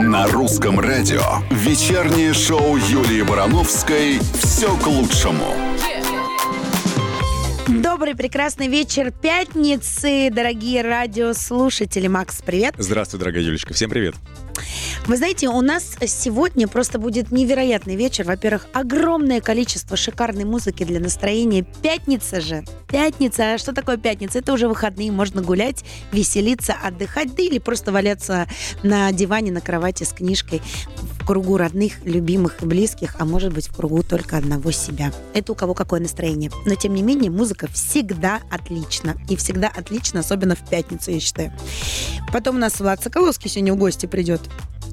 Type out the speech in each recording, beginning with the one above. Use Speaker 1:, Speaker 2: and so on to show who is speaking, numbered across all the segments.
Speaker 1: На русском радио вечернее шоу Юлии Барановской «Все к лучшему».
Speaker 2: Добрый, прекрасный вечер пятницы, дорогие радиослушатели. Макс, привет.
Speaker 3: Здравствуй, дорогая Юлечка. Всем привет.
Speaker 2: Вы знаете, у нас сегодня просто будет невероятный вечер. Во-первых, огромное количество шикарной музыки для настроения. Пятница же. Пятница. А что такое пятница? Это уже выходные. Можно гулять, веселиться, отдыхать, да или просто валяться на диване, на кровати с книжкой в кругу родных, любимых и близких, а может быть в кругу только одного себя. Это у кого какое настроение. Но тем не менее, музыка всегда отлична. И всегда отлично, особенно в пятницу, я считаю. Потом у нас Влад Соколовский сегодня в гости придет.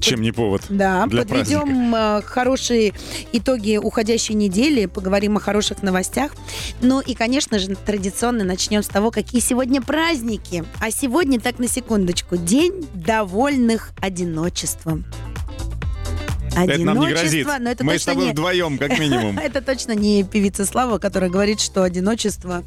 Speaker 3: Чем не повод
Speaker 2: Да,
Speaker 3: для
Speaker 2: подведем
Speaker 3: праздника.
Speaker 2: э, хорошие итоги уходящей недели, поговорим о хороших новостях. Ну и, конечно же, традиционно начнем с того, какие сегодня праздники. А сегодня, так на секундочку, День довольных одиночеством.
Speaker 3: Это нам не грозит.
Speaker 2: но это
Speaker 3: Мы с тобой
Speaker 2: не...
Speaker 3: вдвоем, как минимум.
Speaker 2: Это точно не певица Слава, которая говорит, что одиночество...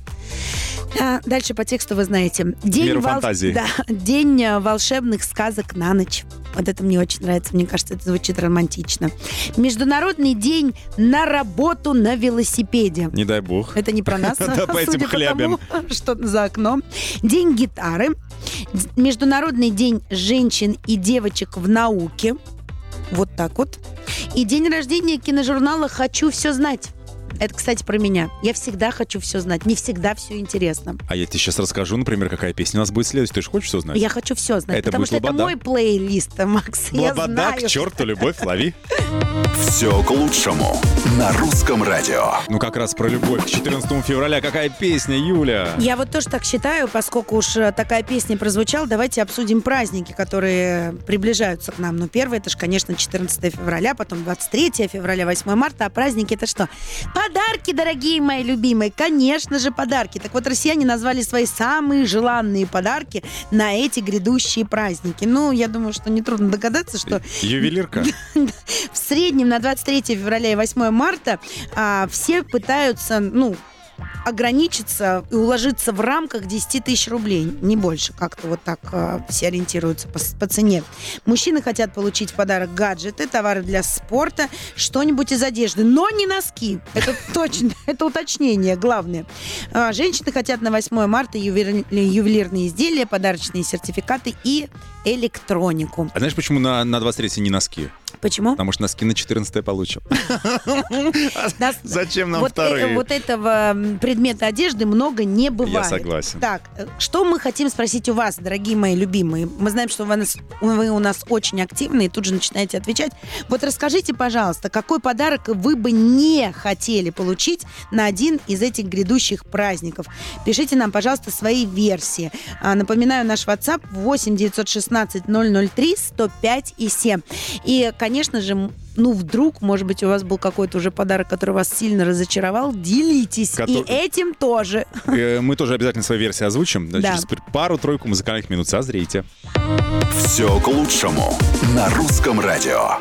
Speaker 2: А, дальше по тексту вы знаете. День,
Speaker 3: Меру фантазии.
Speaker 2: Да, день волшебных сказок на ночь. Вот это мне очень нравится. Мне кажется, это звучит романтично. Международный день на работу на велосипеде.
Speaker 3: Не дай бог.
Speaker 2: Это не про нас,
Speaker 3: Да, по этим хлябям.
Speaker 2: что за окном. День гитары. Международный день женщин и девочек в науке. Вот так вот. И день рождения киножурнала «Хочу все знать». Это, кстати, про меня. Я всегда хочу все знать. Не всегда все интересно.
Speaker 3: А я тебе сейчас расскажу, например, какая песня у нас будет следующая. Ты же хочешь все знать?
Speaker 2: Я хочу все знать.
Speaker 3: Это
Speaker 2: потому
Speaker 3: будет
Speaker 2: что это
Speaker 3: Лобода.
Speaker 2: мой плейлист, Макс. Я
Speaker 3: Лобода
Speaker 2: знаю.
Speaker 3: к черту, любовь, лови.
Speaker 1: «Все к лучшему» на русском радио.
Speaker 3: Ну, как раз про любовь. К 14 февраля какая песня, Юля?
Speaker 2: Я вот тоже так считаю, поскольку уж э, такая песня прозвучала, давайте обсудим праздники, которые приближаются к нам. Ну, первый, это же, конечно, 14 февраля, потом 23 февраля, 8 марта, а праздники это что? Подарки, дорогие мои любимые, конечно же, подарки. Так вот, россияне назвали свои самые желанные подарки на эти грядущие праздники. Ну, я думаю, что нетрудно догадаться, что
Speaker 3: Ювелирка.
Speaker 2: в среднем на 23 февраля и 8 марта а, все пытаются, ну, ограничиться и уложиться в рамках 10 тысяч рублей, не больше. Как-то вот так а, все ориентируются по, по цене. Мужчины хотят получить в подарок гаджеты, товары для спорта, что-нибудь из одежды, но не носки. Это точно, это уточнение главное. А, женщины хотят на 8 марта ювели- ювелирные изделия, подарочные сертификаты и электронику.
Speaker 3: А знаешь, почему на, на 23 не носки?
Speaker 2: Почему?
Speaker 3: Потому что носки на 14 получим. Зачем нам
Speaker 2: э,
Speaker 3: вторые?
Speaker 2: вот этого предмета одежды много не бывает.
Speaker 3: согласен.
Speaker 2: Так, э, что мы хотим спросить у вас, дорогие мои любимые? Мы знаем, что вы у нас очень активны и тут же начинаете отвечать. Вот расскажите, пожалуйста, какой подарок вы бы не хотели получить на один из этих грядущих праздников? Пишите нам, пожалуйста, свои версии. А, Напоминаю, наш WhatsApp 8 916 003 105 и 7. И, конечно же, ну, вдруг, может быть, у вас был какой-то уже подарок, который вас сильно разочаровал, делитесь.
Speaker 3: Котор-
Speaker 2: И этим тоже.
Speaker 3: Э, Мы тоже обязательно свои версии озвучим. Да. Через пару-тройку музыкальных минут. Созрите.
Speaker 1: «Все к лучшему» на русском радио.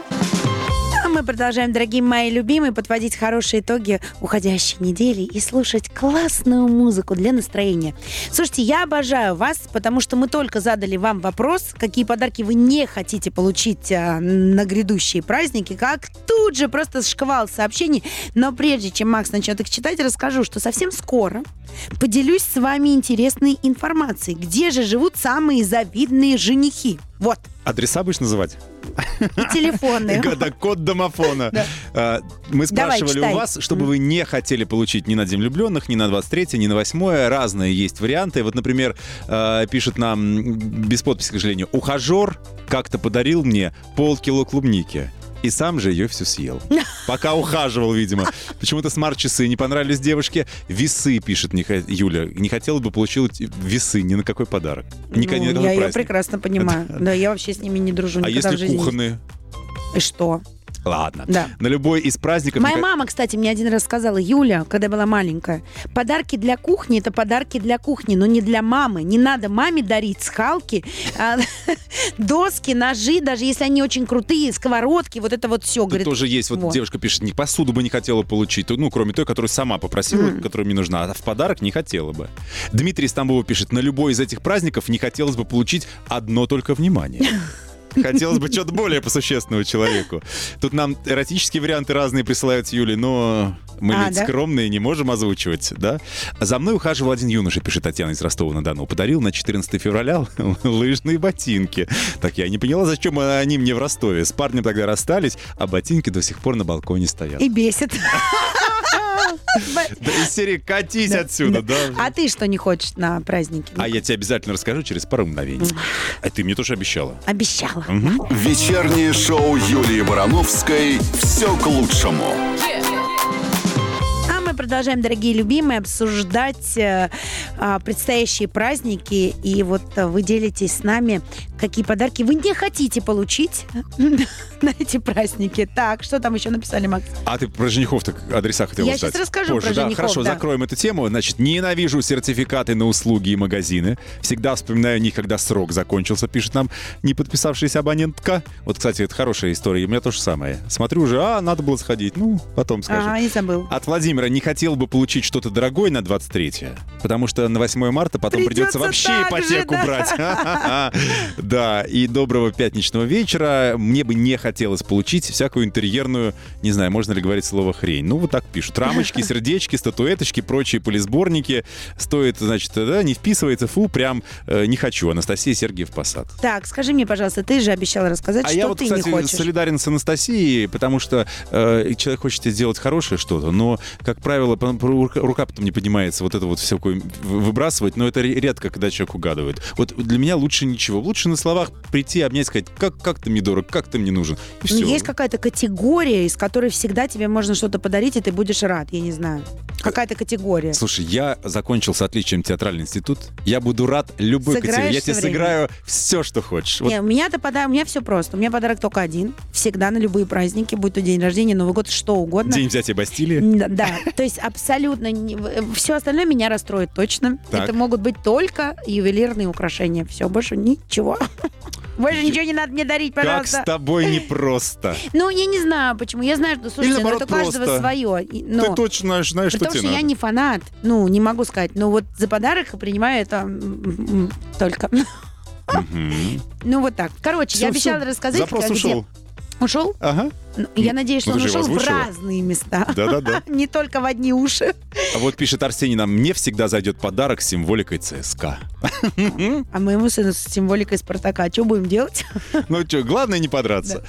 Speaker 2: Мы продолжаем, дорогие мои любимые, подводить хорошие итоги уходящей недели и слушать классную музыку для настроения. Слушайте, я обожаю вас, потому что мы только задали вам вопрос, какие подарки вы не хотите получить а, на грядущие праздники, как тут же просто шквал сообщений. Но прежде чем Макс начнет их читать, расскажу, что совсем скоро поделюсь с вами интересной информацией. Где же живут самые завидные женихи? Вот,
Speaker 3: Адреса будешь называть?
Speaker 2: и телефоны.
Speaker 3: Да, код домофона. А, Мы спрашивали у вас, чтобы вы не хотели получить ни на День влюбленных, ни на 23 ни на 8 Разные есть варианты. Вот, например, э, пишет нам, без подписи, к сожалению, ухажер как-то подарил мне полкило клубники. И сам же ее всю съел. Пока ухаживал, видимо. Почему-то смарт-часы не понравились девушке. Весы, пишет Юля. Не хотела бы получить весы ни на какой подарок. Ни,
Speaker 2: Ну,
Speaker 3: ни на какой
Speaker 2: я ее
Speaker 3: праздник.
Speaker 2: прекрасно понимаю. Да, я вообще с ними не дружу
Speaker 3: А
Speaker 2: никогда
Speaker 3: если кухонные?
Speaker 2: И что?
Speaker 3: Ладно.
Speaker 2: Да.
Speaker 3: На любой из праздников...
Speaker 2: Моя мама, кстати, мне один раз сказала, Юля, когда была маленькая, подарки для кухни – это подарки для кухни, но не для мамы. Не надо маме дарить скалки, а, доски, ножи, даже если они очень крутые, сковородки, вот это вот все. Говорит,
Speaker 3: тоже есть, вот, девушка пишет, не посуду бы не хотела получить, ну, кроме той, которую сама попросила, которая мне нужна, а в подарок не хотела бы. Дмитрий Тамбова пишет, на любой из этих праздников не хотелось бы получить одно только внимание. Хотелось бы что-то более посущественного человеку. Тут нам эротические варианты разные присылают Юли, но мы
Speaker 2: А,
Speaker 3: ведь
Speaker 2: да?
Speaker 3: скромные, не можем озвучивать, да? За мной ухаживал один юноша, пишет Татьяна из Ростова-на-Дону. Подарил на 14 февраля лыжные ботинки. Так я не поняла, зачем они мне в Ростове. С парнем тогда расстались, а ботинки до сих пор на балконе стоят.
Speaker 2: И бесит.
Speaker 3: Да из серии «Катись отсюда», да?
Speaker 2: А ты что не хочешь на празднике?
Speaker 3: А я тебе обязательно расскажу через пару мгновений. А ты мне тоже обещала.
Speaker 2: Обещала.
Speaker 1: Вечернее шоу Юлии Барановской «Все к лучшему».
Speaker 2: Мы продолжаем, дорогие любимые, обсуждать э, а, предстоящие праздники. И вот э, вы делитесь с нами, какие подарки вы не хотите получить на эти праздники. Так, что там еще написали, Макс?
Speaker 3: А ты про женихов так адреса хотела
Speaker 2: Я
Speaker 3: узнать?
Speaker 2: щас расскажу
Speaker 3: Позже,
Speaker 2: про
Speaker 3: да,
Speaker 2: женихов,
Speaker 3: Хорошо,
Speaker 2: да.
Speaker 3: закроем эту тему. Значит, ненавижу сертификаты на услуги и магазины. Всегда вспоминаю о них, когда срок закончился, пишет нам не подписавшаяся абонентка. Вот, кстати, это хорошая история. У меня то же самое. Смотрю уже, а, надо было сходить. Ну, потом скажу.
Speaker 2: Ага, не забыл.
Speaker 3: От Владимира не хотел бы получить что-то дорогое на 23 потому что на 8 марта потом придется,
Speaker 2: Придется
Speaker 3: вообще
Speaker 2: же,
Speaker 3: ипотеку
Speaker 2: да.
Speaker 3: брать. Да, и доброго пятничного вечера. Мне бы не хотелось получить всякую интерьерную, не знаю, можно ли говорить слово хрень. Ну, вот так пишут. Рамочки, сердечки, статуэточки, прочие полисборники. Стоит, значит, да, не вписывается, фу, прям э, не хочу. Анастасия Сергеев Посад.
Speaker 2: Так, скажи мне, пожалуйста, ты же обещала рассказать,
Speaker 3: А
Speaker 2: что
Speaker 3: я вот,
Speaker 2: ты
Speaker 3: кстати,
Speaker 2: не хочешь.
Speaker 3: солидарен с Анастасией, потому что э, человек хочет сделать хорошее что-то, но, как правило, по- рука, потом не поднимается вот это вот всякое в- выбрасывать, но это ре- редко, когда человек угадывает. Вот для меня лучше ничего. Лучше на словах прийти, обнять, сказать, как, как ты мне дорог, как ты мне нужен. И
Speaker 2: Ну,
Speaker 3: все.
Speaker 2: есть какая-то категория, из которой всегда тебе можно что-то подарить, и ты будешь рад, я не знаю. Какая-то категория.
Speaker 3: Слушай, я закончил с отличием театральный институт. Я буду рад любой
Speaker 2: Сыграешь
Speaker 3: категории. Я тебе
Speaker 2: время.
Speaker 3: сыграю все, что хочешь. Вот
Speaker 2: Не, у меня-то подарок, у меня все просто. У меня подарок только один. Всегда на любые праздники, будь то день рождения, Новый год, что угодно.
Speaker 3: День взятия Бастилии.
Speaker 2: Да. то есть абсолютно все остальное меня расстроит точно.
Speaker 3: Так.
Speaker 2: Это могут быть только ювелирные украшения. Все, больше ничего. Больше ничего не надо мне дарить,
Speaker 3: Как
Speaker 2: пожалуйста.
Speaker 3: с тобой непросто.
Speaker 2: Ну, я не знаю, почему. Я знаю, что, слушайте, ну, это каждого свое. Но-
Speaker 3: Ты точно знаешь, знаешь что тебе
Speaker 2: что я не фанат, ну, не могу сказать, но вот за подарок принимаю это только. Ну, вот так. Короче, я обещала рассказать,
Speaker 3: Запрос
Speaker 2: где-
Speaker 3: ушел.
Speaker 2: Ушел?
Speaker 3: Ага.
Speaker 2: Ну, я надеюсь, что
Speaker 3: ну,
Speaker 2: он ушел в разные места.
Speaker 3: Да-да-да.
Speaker 2: Не только в одни уши.
Speaker 3: А вот пишет Арсений нам, мне всегда зайдет подарок с символикой ЦСКА.
Speaker 2: А моему сыну с символикой Спартака. Что будем делать?
Speaker 3: Ну что, главное не подраться.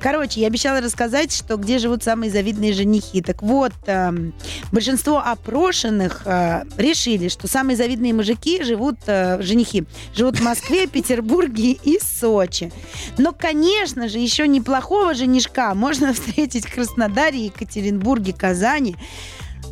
Speaker 2: Короче, я обещала рассказать, что где живут самые завидные женихи. Так вот, эм, большинство опрошенных э, решили, что самые завидные мужики живут, э, женихи, живут в Москве, Петербурге и Сочи. Но, конечно же, еще неплохого женишка можно встретить в Краснодаре, Екатеринбурге, Казани,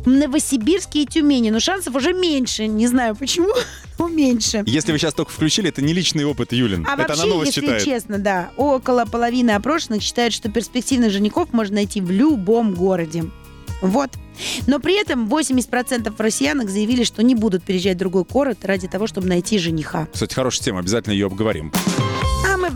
Speaker 2: Новосибирске и Тюмени. Но шансов уже меньше. Не знаю почему, но меньше.
Speaker 3: Если вы сейчас только включили, это не личный опыт, Юлин.
Speaker 2: А
Speaker 3: это
Speaker 2: вообще,
Speaker 3: она новость
Speaker 2: если
Speaker 3: читает.
Speaker 2: честно, да, около половины опрошенных считают, что перспективных женихов можно найти в любом городе. Вот. Но при этом 80% россиянок заявили, что не будут переезжать в другой город ради того, чтобы найти жениха.
Speaker 3: Кстати, хорошая тема, обязательно ее обговорим.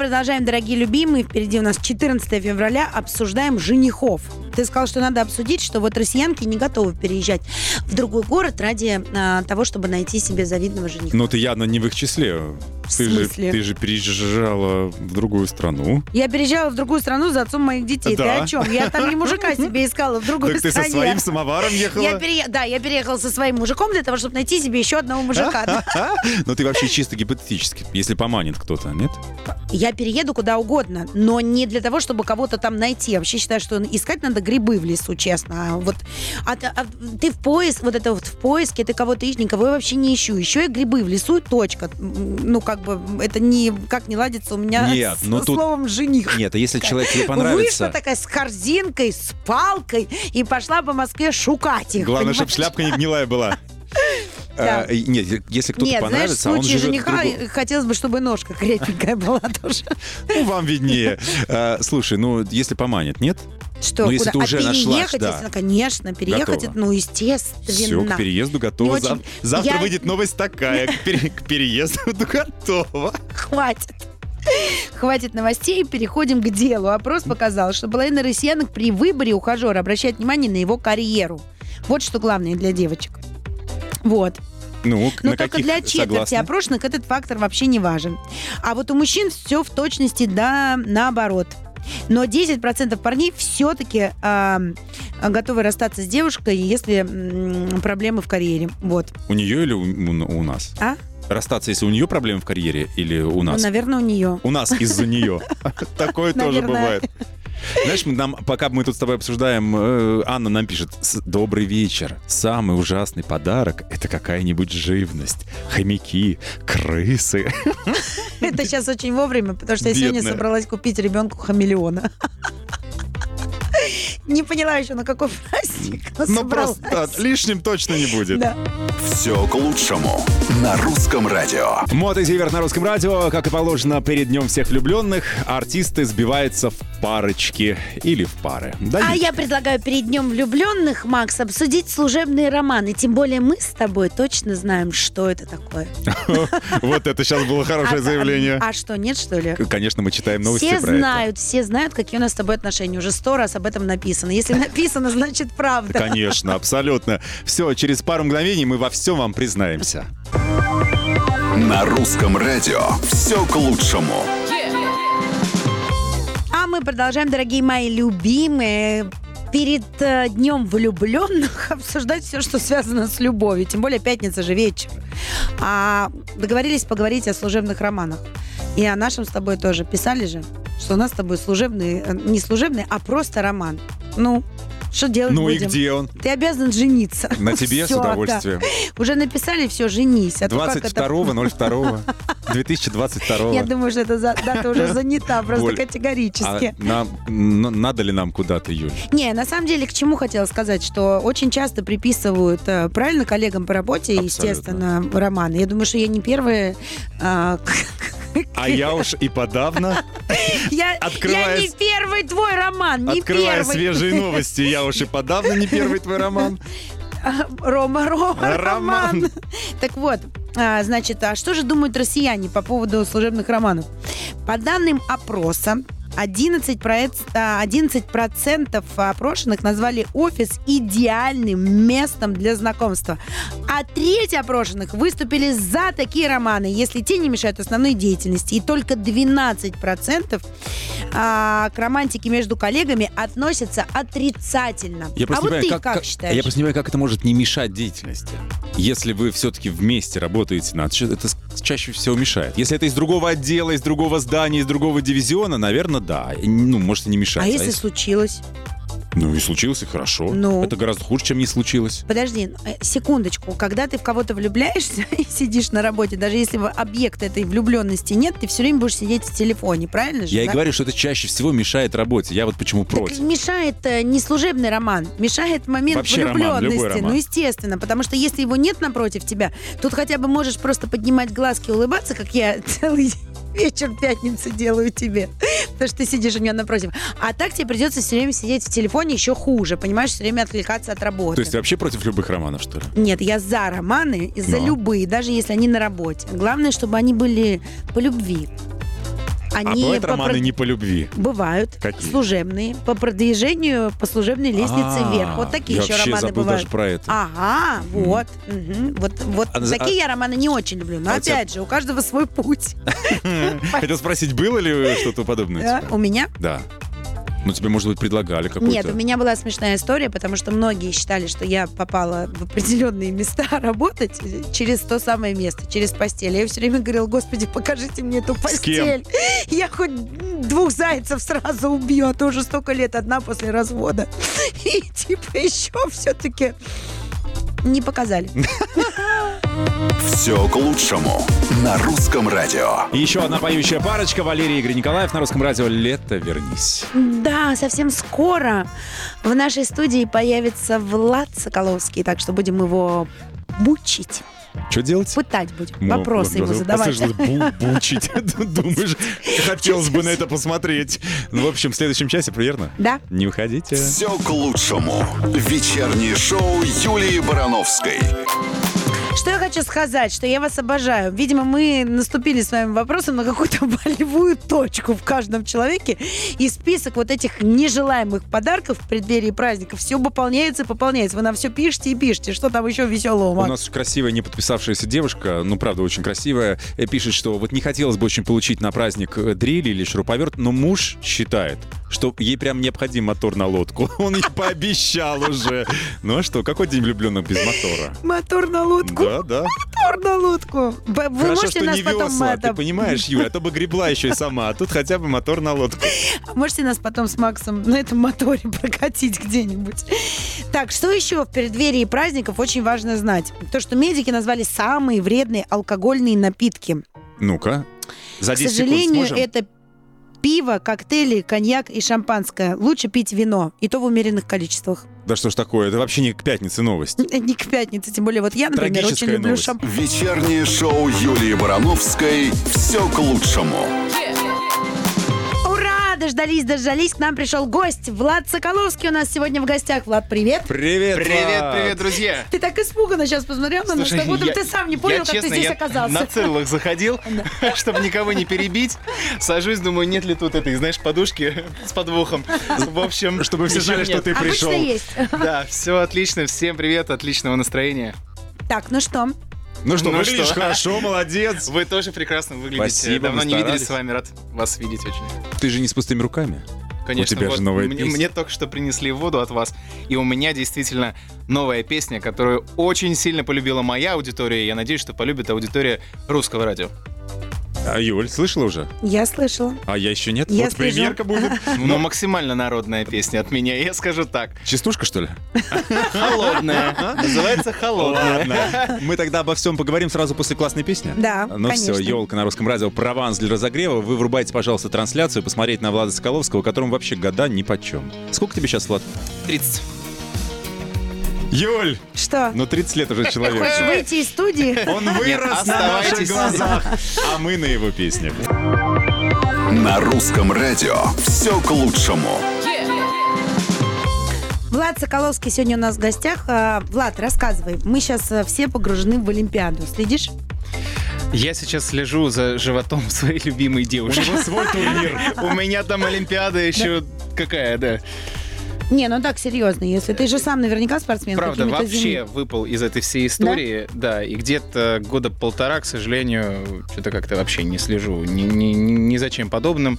Speaker 2: Продолжаем, дорогие любимые. Впереди у нас 14 февраля. Обсуждаем женихов. Ты сказал, что надо обсудить, что вот россиянки не готовы переезжать в другой город ради а, того, чтобы найти себе завидного жениха.
Speaker 3: Но ты явно не в их числе.
Speaker 2: В
Speaker 3: Ты же, ты же переезжала в другую страну.
Speaker 2: Я переезжала в другую страну за отцом моих детей.
Speaker 3: Да.
Speaker 2: Ты о чем? Я там не мужика себе искала в другой
Speaker 3: Так ты со
Speaker 2: стране.
Speaker 3: своим самоваром ехала?
Speaker 2: Я пере- Да, я переехала со своим мужиком для того, чтобы найти себе еще одного мужика.
Speaker 3: Но ты вообще чисто гипотетически, если поманит кто-то, нет?
Speaker 2: Я перееду куда угодно, но не для того, чтобы кого-то там найти. Я вообще считаю, что искать надо грибы в лесу, честно. А вот а, а ты в поиск, вот это вот в поиске, ты кого-то ищешь, никого я вообще не ищу. Еще и грибы в лесу, точка. Ну, как бы, это никак не ладится у меня
Speaker 3: Нет,
Speaker 2: с
Speaker 3: ну тут-
Speaker 2: словом жених.
Speaker 3: Нет, а если человек тебе
Speaker 2: Вышла
Speaker 3: понравится...
Speaker 2: такая с корзинкой, с палкой и пошла по Москве шукать их.
Speaker 3: Главное, чтобы шляпка не гнилая была.
Speaker 2: Да.
Speaker 3: А, Нет, если кто-то
Speaker 2: Нет, знаешь, в
Speaker 3: понравится, а он
Speaker 2: случае
Speaker 3: живет
Speaker 2: жениха
Speaker 3: другом-
Speaker 2: хотелось бы, чтобы ножка крепенькая была тоже.
Speaker 3: Ну, вам виднее. А, Слушай, ну, если поманит, нет?
Speaker 2: Что,
Speaker 3: Ну, если
Speaker 2: куда?
Speaker 3: ты уже
Speaker 2: а
Speaker 3: нашлась, да.
Speaker 2: конечно, переехать,
Speaker 3: Готова.
Speaker 2: это, ну, естественно.
Speaker 3: Все, к переезду готово. Зав-
Speaker 2: очень-
Speaker 3: Завтра
Speaker 2: Я-
Speaker 3: выйдет новость такая. К пере- к переезду готово.
Speaker 2: Хватит. Хватит новостей, переходим к делу. Опрос показал, что половина россиянок при выборе ухажера обращает внимание на его карьеру. Вот что главное для девочек. Вот.
Speaker 3: Ну,
Speaker 2: Но только
Speaker 3: каких
Speaker 2: для четверти
Speaker 3: согласны?
Speaker 2: опрошенных этот фактор вообще не важен. А вот у мужчин все в точности да наоборот. Но 10% парней все-таки готовы расстаться с девушкой, если м, проблемы в карьере. Вот.
Speaker 3: У нее или у, у- у нас?
Speaker 2: А?
Speaker 3: Расстаться, если у нее проблемы в карьере или у
Speaker 2: Ну,
Speaker 3: нас?
Speaker 2: наверное, у нее.
Speaker 3: У нас из-за нее. Такое тоже бывает. Знаешь, мы- нам, пока мы тут с тобой обсуждаем, э, Анна нам пишет, «С- добрый вечер. Самый ужасный подарок — это какая-нибудь живность. Хомяки, крысы.
Speaker 2: Это сейчас очень вовремя, потому что я сегодня собралась купить ребенку хамелеона. Не поняла еще, на какой праздник. но
Speaker 3: Ну просто лишним точно не будет.
Speaker 2: Да.
Speaker 1: Все к лучшему на русском радио.
Speaker 3: Мода Зиверт на русском радио, как и положено перед днем всех влюбленных, артисты сбиваются в парочки или в пары. Да,
Speaker 2: А я предлагаю перед Днем влюбленных, Макс, обсудить служебные романы. Тем более мы с тобой точно знаем, что это такое.
Speaker 3: Вот это сейчас было хорошее
Speaker 2: А-
Speaker 3: заявление.
Speaker 2: А, что, нет, что ли?
Speaker 3: Конечно, мы читаем новости
Speaker 2: Все знают, все знают, какие у нас с тобой отношения. Уже сто раз об этом написано. Если написано, значит правда.
Speaker 3: Конечно, абсолютно. Все, через пару мгновений мы во всем вам признаемся.
Speaker 1: На русском радио. Все к лучшему.
Speaker 2: А мы продолжаем, дорогие мои любимые, перед э, Днем влюбленных обсуждать все, что связано с любовью. Тем более пятница же вечер. А договорились поговорить о служебных романах. И о нашем с тобой тоже. Писали же, что у нас с тобой служебный, э, не служебный, а просто роман. Ну, что делать
Speaker 3: Ну и
Speaker 2: будем?
Speaker 3: где он?
Speaker 2: Ты обязан жениться.
Speaker 3: На тебе с
Speaker 2: Всё,
Speaker 3: удовольствием.
Speaker 2: да. Уже написали, все, женись. А то как это-
Speaker 3: 22.02. 2022.
Speaker 2: Я думаю, что эта за- дата уже занята просто
Speaker 3: Боль.
Speaker 2: категорически.
Speaker 3: А нам, н- надо ли нам куда-то, Юль?
Speaker 2: Не, на самом деле, к чему хотела сказать, что очень часто приписывают, э, правильно, коллегам по работе,
Speaker 3: Абсолютно.
Speaker 2: естественно, романы. Я думаю, что я не первая... а,
Speaker 3: А я уж и подавно,
Speaker 2: Я,
Speaker 3: Открывая
Speaker 2: я не первый твой роман, не
Speaker 3: открывая
Speaker 2: первый.
Speaker 3: свежие новости, я уж и подавно не первый твой роман.
Speaker 2: Рома, Рома,
Speaker 3: Роман.
Speaker 2: Роман. Так вот, а, значит, а что же думают россияне по поводу служебных романов? По данным опроса, 11%, проец- а, 11% опрошенных назвали офис идеальным местом для знакомства. А треть опрошенных выступили за такие романы, если те не мешают основной деятельности. И только 12% а, к романтике между коллегами относятся отрицательно.
Speaker 3: Я
Speaker 2: а вот
Speaker 3: не
Speaker 2: ты
Speaker 3: понимаю,
Speaker 2: как,
Speaker 3: как,
Speaker 2: считаешь?
Speaker 3: Я просто не понимаю, как это может не мешать деятельности. Если вы все-таки вместе работаете над это чаще всего мешает. Если это из другого отдела, из другого здания, из другого дивизиона, наверное, да. Ну, может и не мешать.
Speaker 2: А если случилось?
Speaker 3: Ну и случилось, и хорошо.
Speaker 2: Ну.
Speaker 3: Это гораздо хуже, чем не случилось.
Speaker 2: Подожди, э, секундочку. Когда ты в кого-то влюбляешься и сидишь на работе, даже если объекта этой влюбленности нет, ты все время будешь сидеть в телефоне, правильно же?
Speaker 3: Я и
Speaker 2: да?
Speaker 3: говорю, что это чаще всего мешает работе. Я вот почему
Speaker 2: Так
Speaker 3: против.
Speaker 2: мешает э, не служебный роман, мешает момент
Speaker 3: Вообще роман,
Speaker 2: влюбленности.
Speaker 3: любой роман.
Speaker 2: Ну, естественно, потому что если его нет напротив тебя, тут хотя бы можешь просто поднимать глазки, улыбаться, как я целый вечер пятницы делаю тебе, потому что ты сидишь у меня напротив. А так тебе придется все время сидеть в телефоне еще хуже, понимаешь, все время отвлекаться от работы.
Speaker 3: То есть ты вообще против любых романов, что ли?
Speaker 2: Нет, я за романы, и за любые, даже если они на работе. Главное, чтобы они были по любви.
Speaker 3: А
Speaker 2: Они
Speaker 3: бывают
Speaker 2: по
Speaker 3: романы
Speaker 2: прод-
Speaker 3: не по любви.
Speaker 2: Бывают
Speaker 3: Какие?
Speaker 2: служебные, по продвижению по служебной лестнице
Speaker 3: А,
Speaker 2: вверх. Вот такие
Speaker 3: я
Speaker 2: еще романы
Speaker 3: забыл
Speaker 2: бывают.
Speaker 3: даже про это.
Speaker 2: Ага, вот. мгм. Вот, вот
Speaker 3: А
Speaker 2: такие я романы не очень люблю. Но
Speaker 3: а у тебя-
Speaker 2: опять же, у каждого свой путь.
Speaker 3: Хотел спросить, было ли что-то подобное?
Speaker 2: У меня?
Speaker 3: Да. Ну, тебе, может быть, предлагали какую-то...
Speaker 2: Нет, у меня была смешная история, потому что многие считали, что я попала в определенные места работать через то самое место, через постель. Я все время говорила, господи, покажите мне эту постель. Я хоть двух зайцев сразу убью, а то уже столько лет одна после развода. И типа еще все-таки не показали.
Speaker 1: Все к лучшему на русском радио.
Speaker 3: Еще одна поющая парочка. Валерий и Игорь Николаев на русском радио «Лето, вернись».
Speaker 2: Да, совсем скоро в нашей студии появится Влад Соколовский, так что будем его мучить.
Speaker 3: Что делать?
Speaker 2: Пытать будем,
Speaker 3: Ну,
Speaker 2: вопросы ему
Speaker 3: вот,
Speaker 2: задавать.
Speaker 3: послышалось бу- бучить. Думаешь, хотелось бы на это посмотреть. Ну, в общем, в следующем часе, примерно.
Speaker 2: Да.
Speaker 3: Не уходите.
Speaker 1: Все к лучшему. Вечернее шоу Юлии Барановской.
Speaker 2: Что я хочу сказать, что я вас обожаю. Видимо, мы наступили с вами вопросом на какую-то болевую точку в каждом человеке. И список вот этих нежелаемых подарков в преддверии праздника все пополняется и пополняется. Вы нам все пишете и пишете. Что там еще веселого,
Speaker 3: У
Speaker 2: Макс?
Speaker 3: нас красивая, не подписавшаяся девушка, ну, правда, очень красивая, э, пишет, что вот не хотелось бы очень получить на праздник э, дрель или шуруповерт, но муж считает, что ей прям необходим мотор на лодку. Он ей пообещал уже. Ну а что, какой день влюбленных без мотора?
Speaker 2: Мотор на лодку.
Speaker 3: Да, да.
Speaker 2: Мотор на лодку. Вы
Speaker 3: Хорошо,
Speaker 2: можете
Speaker 3: что
Speaker 2: нас
Speaker 3: не
Speaker 2: потом
Speaker 3: весла, ты понимаешь, Юля, а то бы гребла еще и сама, а тут хотя бы мотор на лодку.
Speaker 2: Можете нас потом с Максом на этом моторе прокатить где-нибудь. Так, что еще в преддверии праздников очень важно знать? То, что медики назвали самые вредные алкогольные напитки.
Speaker 3: Ну-ка, за
Speaker 2: К
Speaker 3: 10 секунд
Speaker 2: сожалению,
Speaker 3: сможем?
Speaker 2: это пиво, коктейли, коньяк и шампанское. Лучше пить вино, и то в умеренных количествах.
Speaker 3: Да что ж такое, это вообще не к пятнице новость.
Speaker 2: Не к пятнице, тем более вот я, например, очень люблю
Speaker 3: новость.
Speaker 2: шампанское.
Speaker 1: Вечернее шоу Юлии Барановской «Все к лучшему».
Speaker 2: Ура! Дождались, дождались. К нам пришел гость. Влад Соколовский у нас сегодня в гостях. Влад, привет.
Speaker 3: Привет,
Speaker 4: Привет,
Speaker 3: Влад!
Speaker 4: привет, друзья!
Speaker 2: Ты так испуганно сейчас посмотрел на нас,
Speaker 4: Слушай,
Speaker 2: как будто
Speaker 4: я-
Speaker 2: ты сам не понял,
Speaker 4: я,
Speaker 2: как ты
Speaker 4: честно,
Speaker 2: здесь
Speaker 4: я
Speaker 2: оказался.
Speaker 4: на целых заходил, чтобы никого не перебить. Сажусь, думаю, нет ли тут этой, знаешь, подушки с подвохом. В общем...
Speaker 3: Чтобы все знали, что ты пришел.
Speaker 2: Есть.
Speaker 4: Да, все отлично. Всем привет, отличного настроения.
Speaker 2: Так, ну что?
Speaker 3: Ну что,
Speaker 4: Ну
Speaker 3: выглядишь
Speaker 4: что?
Speaker 3: хорошо, молодец.
Speaker 4: Вы тоже прекрасно выглядите.
Speaker 3: Спасибо,
Speaker 4: Давно не виделись с вами, рад вас видеть очень.
Speaker 3: Ты же не с пустыми руками.
Speaker 4: Конечно,
Speaker 3: У тебя
Speaker 4: вот
Speaker 3: же новая
Speaker 4: мне,
Speaker 3: песня.
Speaker 4: мне только что принесли воду от вас, и у меня действительно новая песня, которую очень сильно полюбила моя аудитория, и я надеюсь, что полюбит аудитория русского радио.
Speaker 3: А Юль, слышала уже?
Speaker 2: Я слышала.
Speaker 3: А я еще нет?
Speaker 2: Я
Speaker 3: вот
Speaker 2: слежу.
Speaker 3: примерка будет.
Speaker 4: Ну, максимально народная песня от меня, я скажу так.
Speaker 3: Частушка, что ли?
Speaker 4: Холодная. Называется холодная.
Speaker 3: Мы тогда обо всем поговорим сразу после классной песни.
Speaker 2: Да,
Speaker 3: Ну все, елка на русском радио, прованс для разогрева. Вы врубайте, пожалуйста, трансляцию, посмотреть на Влада Соколовского, которому вообще года ни почем. Сколько тебе сейчас, Влад?
Speaker 4: 30.
Speaker 3: Юль!
Speaker 2: Что?
Speaker 3: Ну, 30 лет уже
Speaker 2: Хочешь
Speaker 3: человек.
Speaker 2: выйти из студии?
Speaker 3: Он вырос на наших
Speaker 4: оставайтесь.
Speaker 3: глазах, а мы на его песнях.
Speaker 1: На русском радио «Все к лучшему».
Speaker 2: Влад Соколовский сегодня у нас в гостях. А, Влад, рассказывай. Мы сейчас э, все погружены в Олимпиаду. Следишь?
Speaker 4: Я сейчас слежу за животом своей любимой
Speaker 3: У
Speaker 4: девушки.
Speaker 3: него свой турнир.
Speaker 4: У меня там Олимпиада еще какая, да.
Speaker 2: Не, ну так, серьезно. Если ты же сам наверняка спортсмен.
Speaker 4: Правда, вообще
Speaker 2: зим-
Speaker 4: выпал из этой всей истории, да, и где-то года полтора, к сожалению, что-то как-то вообще не слежу ни, ни, ни за чем подобным.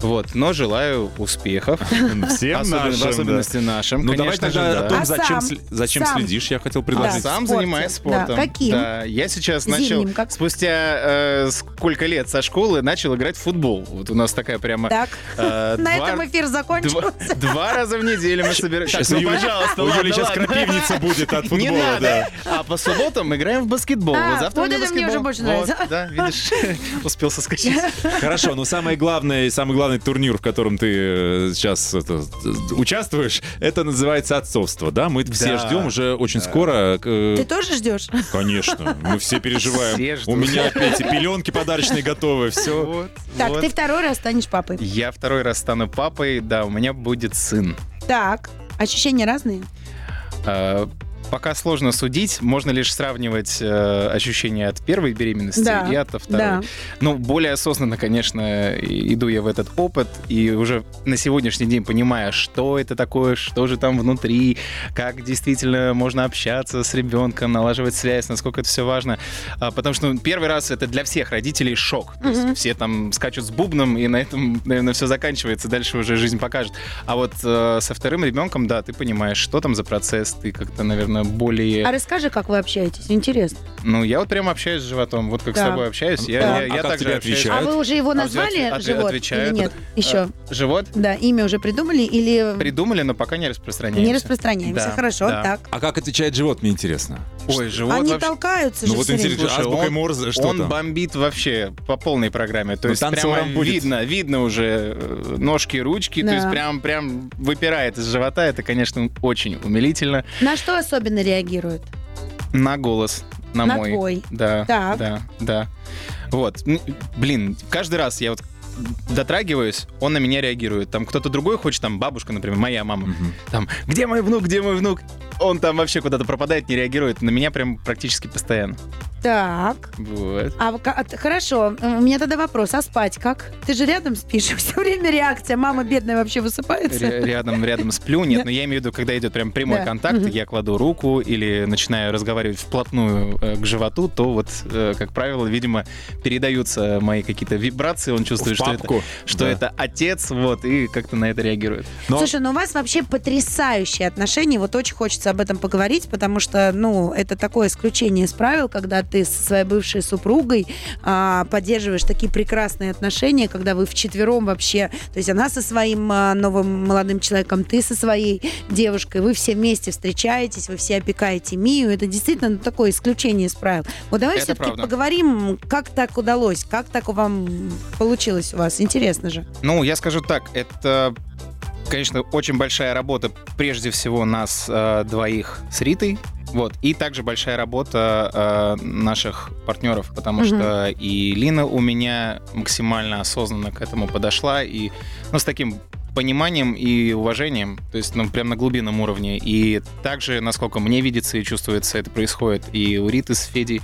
Speaker 4: Вот, но желаю успехов.
Speaker 3: Всем
Speaker 4: Особенно-
Speaker 3: нашим,
Speaker 4: в
Speaker 3: да.
Speaker 4: особенности нашим,
Speaker 3: Ну давай
Speaker 4: конечно же,
Speaker 3: тогда
Speaker 4: да.
Speaker 3: о том,
Speaker 2: А
Speaker 3: зачем,
Speaker 2: сам?
Speaker 3: сли- зачем
Speaker 2: Сам?
Speaker 3: следишь, я хотел предложить.
Speaker 4: сам занимаюсь
Speaker 2: Да,
Speaker 4: спортом.
Speaker 2: каким?
Speaker 4: Да, я сейчас
Speaker 2: Зимним,
Speaker 4: начал,
Speaker 2: как?
Speaker 4: спустя э, сколько лет со школы, начал играть в футбол. Вот у нас такая прямо...
Speaker 2: Так,
Speaker 4: э,
Speaker 2: на
Speaker 4: два-
Speaker 2: этом эфир закончился.
Speaker 4: два раза в неделю мы собираемся.
Speaker 3: Сейчас
Speaker 4: Так, ну, пожалуйста,
Speaker 3: у Юли сейчас
Speaker 4: ладно.
Speaker 3: крапивница будет от
Speaker 4: Не
Speaker 3: футбола,
Speaker 4: надо. А по субботам играем в баскетбол.
Speaker 2: А,
Speaker 4: вот завтра
Speaker 2: вот
Speaker 4: у меня
Speaker 2: это мне
Speaker 4: баскетбол.
Speaker 2: уже больше
Speaker 4: Вот,
Speaker 2: нравится.
Speaker 4: Да, видишь, успел соскочить.
Speaker 3: Хорошо, но самое главное, самый главный турнир, в котором ты э, сейчас это, э, участвуешь, это называется отцовство, да? Мы все
Speaker 4: Да.
Speaker 3: ждем уже очень скоро. э,
Speaker 2: Ты тоже ждешь?
Speaker 3: Конечно, мы все переживаем.
Speaker 4: Все ждут.
Speaker 3: У меня опять и пеленки подарочные готовы, все.
Speaker 4: Вот,
Speaker 2: Так,
Speaker 4: вот.
Speaker 2: ты второй раз станешь папой.
Speaker 4: Я второй раз стану папой, да, у меня будет сын.
Speaker 2: Так, ощущения разные?
Speaker 4: Пока сложно судить, можно лишь сравнивать э, ощущения от первой беременности
Speaker 2: Да,
Speaker 4: и от второй.
Speaker 2: да.
Speaker 4: Ну, более осознанно, конечно, иду я в этот опыт, и уже на сегодняшний день понимая, что это такое, что же там внутри, как действительно можно общаться с ребенком, налаживать связь, насколько это все важно. А, потому что ну, первый раз это для всех родителей шок. То есть все там скачут с бубном, и на этом, наверное, все заканчивается. Дальше уже жизнь покажет. А вот э, со вторым ребенком, да, ты понимаешь, что там за процесс, ты как-то, наверное, более...
Speaker 2: А расскажи, как вы общаетесь. Интересно.
Speaker 4: Ну, я вот прямо общаюсь с животом, вот как
Speaker 2: Да.
Speaker 4: с тобой общаюсь. Я,
Speaker 2: Да.
Speaker 4: я,
Speaker 3: А
Speaker 4: я
Speaker 3: как
Speaker 4: также
Speaker 3: отвечают?
Speaker 2: А вы уже его
Speaker 4: А
Speaker 2: назвали,
Speaker 4: ответ-
Speaker 2: живот,
Speaker 4: отвечают.
Speaker 2: или нет? Еще.
Speaker 4: А, Живот
Speaker 2: Да, имя уже придумали или
Speaker 4: придумали, но пока не распространяемся.
Speaker 2: не распространяемся?
Speaker 4: Да,
Speaker 2: Хорошо,
Speaker 4: да.
Speaker 2: так.
Speaker 3: А как отвечает живот, мне интересно.
Speaker 4: Ой, живот
Speaker 2: Они
Speaker 4: вообще...
Speaker 2: толкаются
Speaker 3: Ну
Speaker 2: же
Speaker 3: вот интересно,
Speaker 4: Слушай, он-
Speaker 3: Морзе, что
Speaker 4: Он
Speaker 3: там?
Speaker 4: бомбит вообще по полной программе. То
Speaker 3: Ну,
Speaker 4: есть прямо видно, видно уже э, ножки, ручки.
Speaker 2: Да.
Speaker 4: То есть прям, прям выпирает из живота. Это, конечно, очень умилительно.
Speaker 2: На что особенно реагируют?
Speaker 4: На голос, на,
Speaker 2: На
Speaker 4: мой.
Speaker 2: твой.
Speaker 4: Да,
Speaker 2: Так.
Speaker 4: да, да. Вот. Блин, каждый раз я вот дотрагиваюсь, он на меня реагирует. Там кто-то другой хочет, там бабушка, например, моя мама. Там, где мой внук, где мой внук? он там вообще куда-то пропадает, не реагирует. На меня прям практически постоянно.
Speaker 2: Так.
Speaker 4: Вот.
Speaker 2: А, а, хорошо, у меня тогда вопрос, а спать как? Ты же рядом спишь, все время реакция, мама бедная вообще высыпается.
Speaker 4: Ря- Рядом, рядом сплю. Нет, но я имею в виду, когда идет прям прямой
Speaker 2: Да.
Speaker 4: контакт, я кладу руку или начинаю разговаривать вплотную э, к животу, то вот, э, как правило, видимо, передаются мои какие-то вибрации, он чувствует, Что это,
Speaker 3: папку.
Speaker 4: что
Speaker 3: Да.
Speaker 4: это отец, вот, и как-то на это реагирует.
Speaker 3: Но-
Speaker 2: Слушай, ну у вас вообще потрясающие отношения, вот очень хочется об этом поговорить, потому что, ну, это такое исключение из правил, когда ты со своей бывшей супругой а, поддерживаешь такие прекрасные отношения, когда вы вчетвером вообще, то есть она со своим а, новым молодым человеком, ты со своей девушкой, вы все вместе встречаетесь, вы все опекаете Мию, это действительно ну, такое исключение из правил. Вот давай все-таки поговорим, как так удалось, как так вам получилось вас, интересно же.
Speaker 4: Ну, я скажу так, это, конечно, очень большая работа, прежде всего, нас э, двоих с Ритой, вот, и также большая работа э, наших партнеров, потому
Speaker 2: Мгм.
Speaker 4: что и Лина у меня максимально осознанно к этому подошла, и, ну, с таким пониманием и уважением, то есть, ну, прям на глубинном уровне. И также, насколько мне видится и чувствуется, это происходит и у Риты с Федей.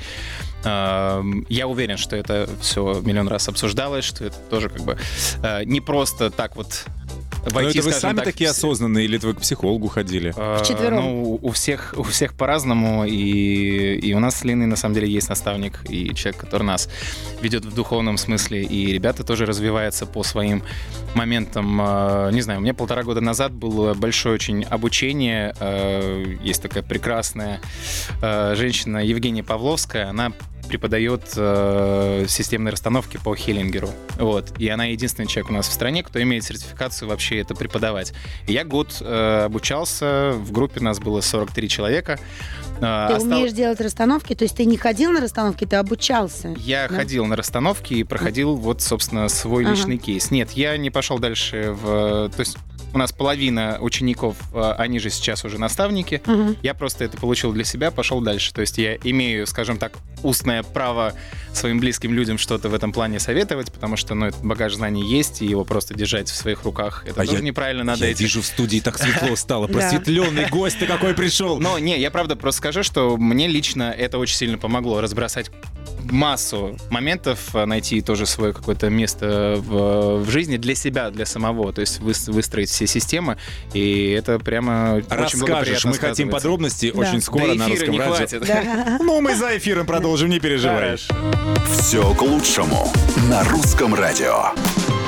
Speaker 4: Эм, Я уверен, что это все миллион раз обсуждалось, что это тоже как бы э, не просто так вот
Speaker 3: Но
Speaker 4: войти,
Speaker 3: это вы сами
Speaker 4: так,
Speaker 3: такие
Speaker 4: в-
Speaker 3: осознанные, или это вы к психологу ходили?
Speaker 4: Э,
Speaker 2: Вчетвером.
Speaker 4: Ну, у всех, у всех по-разному, и, и у нас с Линой на самом деле есть наставник и человек, который нас ведет в духовном смысле, и ребята тоже развиваются по своим моментам. Э, Не знаю, у меня полтора года назад было большое очень обучение. Э, Есть такая прекрасная женщина Евгения Павловская, она преподает э, системные расстановки по Хиллингеру. Вот. И она единственный человек у нас в стране, кто имеет сертификацию вообще это преподавать. Я год э, обучался, в группе нас было 43 человека. Э,
Speaker 2: Ты
Speaker 4: остал-
Speaker 2: умеешь делать расстановки, то есть ты не ходил на расстановки, ты обучался.
Speaker 4: Я
Speaker 2: Да?
Speaker 4: ходил на расстановки и проходил вот, собственно, свой
Speaker 2: Ага.
Speaker 4: личный кейс. Нет, я не пошел дальше в... То есть у нас половина учеников, э, они же сейчас уже наставники.
Speaker 2: Мгм.
Speaker 4: Я просто это получил для себя, пошел дальше. То есть я имею, скажем так, устное право своим близким людям что-то в этом плане советовать, потому что, ну, этот багаж знаний есть, и его просто держать в своих руках, это
Speaker 3: А
Speaker 4: тоже
Speaker 3: я-
Speaker 4: неправильно, надо
Speaker 3: Я
Speaker 4: этим
Speaker 3: вижу в студии так светло стало. Просветленный гость ты какой пришел.
Speaker 4: Но не, я правда просто скажу, что мне лично это очень сильно помогло разбросать массу моментов, а, найти тоже свое какое-то место в, в жизни для себя, для самого, то есть выс- выстроить все системы, и это прямо очень
Speaker 3: Расскажешь, мы хотим подробностей
Speaker 2: Да.
Speaker 3: очень скоро на русском
Speaker 4: не
Speaker 3: радио.
Speaker 4: хватит.
Speaker 2: Да.
Speaker 3: Ну, мы за эфиром продолжим, не переживай.
Speaker 1: Все к лучшему на русском радио.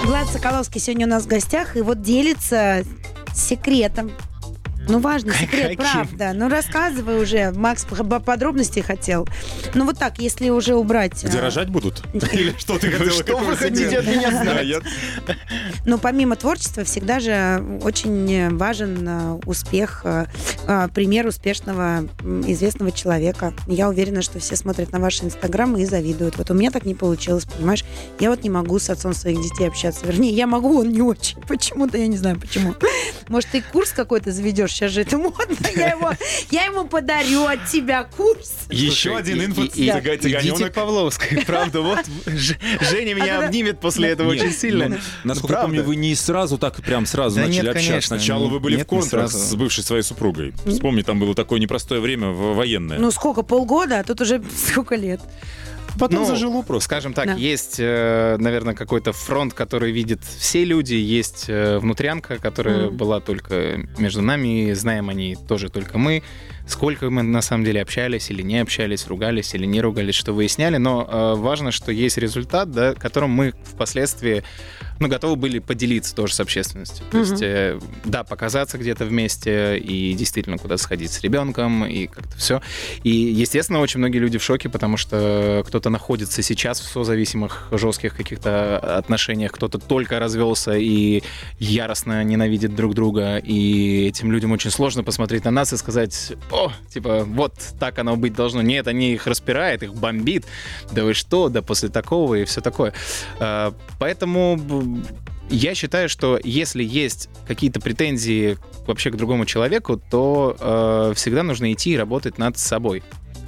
Speaker 2: Влад Соколовский сегодня у нас в гостях, и вот делится секретом. Ну, важный секрет,
Speaker 4: Каким?
Speaker 2: правда. Ну, рассказывай уже. Макс по- по- подробностей хотел. Ну, вот так, если уже убрать...
Speaker 3: Где
Speaker 2: а,
Speaker 3: рожать будут? Или что ты хотела?
Speaker 4: Что вы хотите от меня знать?
Speaker 2: Ну, помимо творчества, всегда же очень важен а, успех, а, а, пример успешного, известного человека. Я уверена, что все смотрят на ваши инстаграмы и завидуют. Вот у меня так не получилось, понимаешь? Я вот не могу с отцом своих детей общаться. Вернее, я могу, он не очень. Почему-то, я не знаю почему. Может, ты курс какой-то заведешь? Сейчас же это модно. Я, его, я ему подарю от тебя курс.
Speaker 3: Еще
Speaker 4: Слушай,
Speaker 3: один инфо
Speaker 4: и- и-
Speaker 3: цыга-
Speaker 4: Идите к. Павловской, правда, вот Ж- Женя меня
Speaker 2: А
Speaker 4: обнимет после этого
Speaker 3: Нет,
Speaker 4: очень сильно.
Speaker 3: ну, Насколько я
Speaker 4: Правда.
Speaker 3: помню, вы не сразу так прям сразу
Speaker 4: Да
Speaker 3: начали общаться. Сначала вы были
Speaker 4: нет,
Speaker 3: в контрах с бывшей своей супругой. Вспомни, там было такое непростое время военное.
Speaker 2: Ну, сколько, полгода, а тут уже сколько лет.
Speaker 3: Потом
Speaker 4: Ну,
Speaker 3: зажило просто.
Speaker 4: Скажем так,
Speaker 2: Да.
Speaker 4: есть, э, наверное, какой-то фронт, который видят все люди, есть э, внутрянка, которая
Speaker 2: Мгм.
Speaker 4: была только между нами, знаем они тоже только мы. Сколько мы на самом деле общались или не общались, ругались или не ругались, что выясняли, но э, важно, что есть результат, да, которым мы впоследствии ну, готовы были поделиться тоже с общественностью. То
Speaker 2: Мгм.
Speaker 4: есть, э, да, показаться где-то вместе и действительно куда-то сходить с ребенком и как-то все. И, естественно, очень многие люди в шоке, потому что кто-то находится сейчас в созависимых жестких каких-то отношениях, кто-то только развелся и яростно ненавидит друг друга, и этим людям очень сложно посмотреть на нас и сказать, о, типа, вот так оно быть должно. Нет, они их распирает, их бомбит. Да вы что, да после такого и все такое. А, Поэтому я считаю, что если есть какие-то претензии вообще к другому человеку, то э, всегда нужно идти и работать над собой.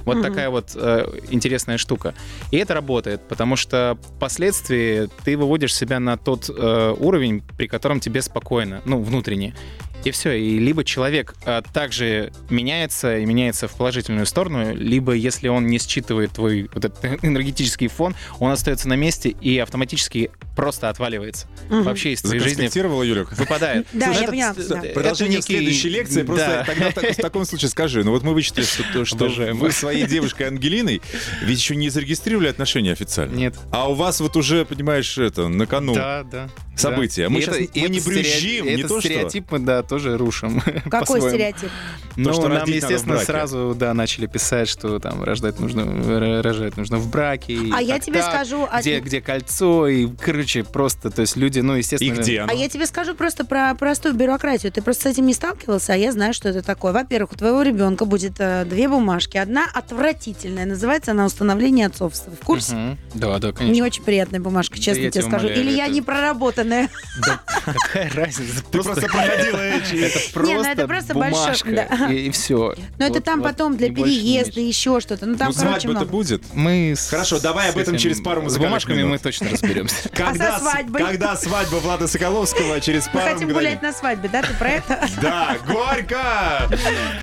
Speaker 4: Вот
Speaker 2: Мгм.
Speaker 4: такая вот э, интересная штука. И это работает, потому что впоследствии ты выводишь себя на тот э, уровень, при котором тебе спокойно, ну, внутренне. И все. И либо человек а, также меняется и меняется в положительную сторону, либо если он не считывает твой вот этот энергетический фон, он остается на месте и автоматически просто отваливается.
Speaker 2: Мгм.
Speaker 4: Вообще из твоей жизни
Speaker 3: Юлик?
Speaker 4: выпадает.
Speaker 2: Да, я поняла,
Speaker 4: это
Speaker 3: Продолжение следующей лекции. Просто
Speaker 4: Да.
Speaker 3: тогда в таком случае скажи. Ну вот мы вычислили, что, вы с своей девушкой Ангелиной ведь еще не зарегистрировали отношения официально.
Speaker 4: Нет.
Speaker 3: А у вас вот уже, понимаешь, это, на кону
Speaker 4: Да, да.
Speaker 3: события. Мы не брюзжим, не то что.
Speaker 4: стереотип мы, да, тоже рушим.
Speaker 2: Какой
Speaker 4: по-своему.
Speaker 2: стереотип?
Speaker 4: Ну,
Speaker 3: что
Speaker 4: нам, естественно, сразу, да, начали писать, что там рождать нужно, рожать нужно в браке. и
Speaker 2: А я тебе
Speaker 4: так,
Speaker 2: скажу... а-
Speaker 4: Где, где кольцо, и, короче, просто, то есть люди, ну,
Speaker 3: И
Speaker 4: естественно...
Speaker 3: где оно?
Speaker 2: А я тебе скажу просто про простую бюрократию. Ты просто с этим не сталкивался, а я знаю, что это такое. Во-первых, у твоего ребенка будет э, две бумажки. Одна отвратительная, называется она установление отцовства. В курсе?
Speaker 4: Мгм. Да, да,
Speaker 2: Не
Speaker 4: конечно.
Speaker 2: очень приятная бумажка, честно
Speaker 4: я
Speaker 2: тебе скажу.
Speaker 4: умоляю,
Speaker 2: Или я
Speaker 4: это-
Speaker 2: не проработанная.
Speaker 4: Да какая разница?
Speaker 3: Ты просто проходила.
Speaker 4: Это просто,
Speaker 2: Не, ну это просто большой-
Speaker 4: бумажка,
Speaker 2: да.
Speaker 4: и, все.
Speaker 2: Но это там потом для переезда, еще что-то. Ну там,
Speaker 3: Ну,
Speaker 2: короче,
Speaker 3: свадьба-то
Speaker 2: много.
Speaker 3: будет.
Speaker 4: Мы с-
Speaker 3: Хорошо, давай
Speaker 4: с
Speaker 3: об этом через пару
Speaker 4: С
Speaker 3: музыкальных
Speaker 4: бумажками
Speaker 3: минут.
Speaker 4: мы точно разберемся.
Speaker 3: Когда,
Speaker 2: А свадьбой?
Speaker 3: когда свадьба Влада Соколовского через
Speaker 2: Мы
Speaker 3: пару
Speaker 2: хотим
Speaker 3: мгновений.
Speaker 2: гулять на свадьбе, да? Ты про это?
Speaker 3: Да, горько!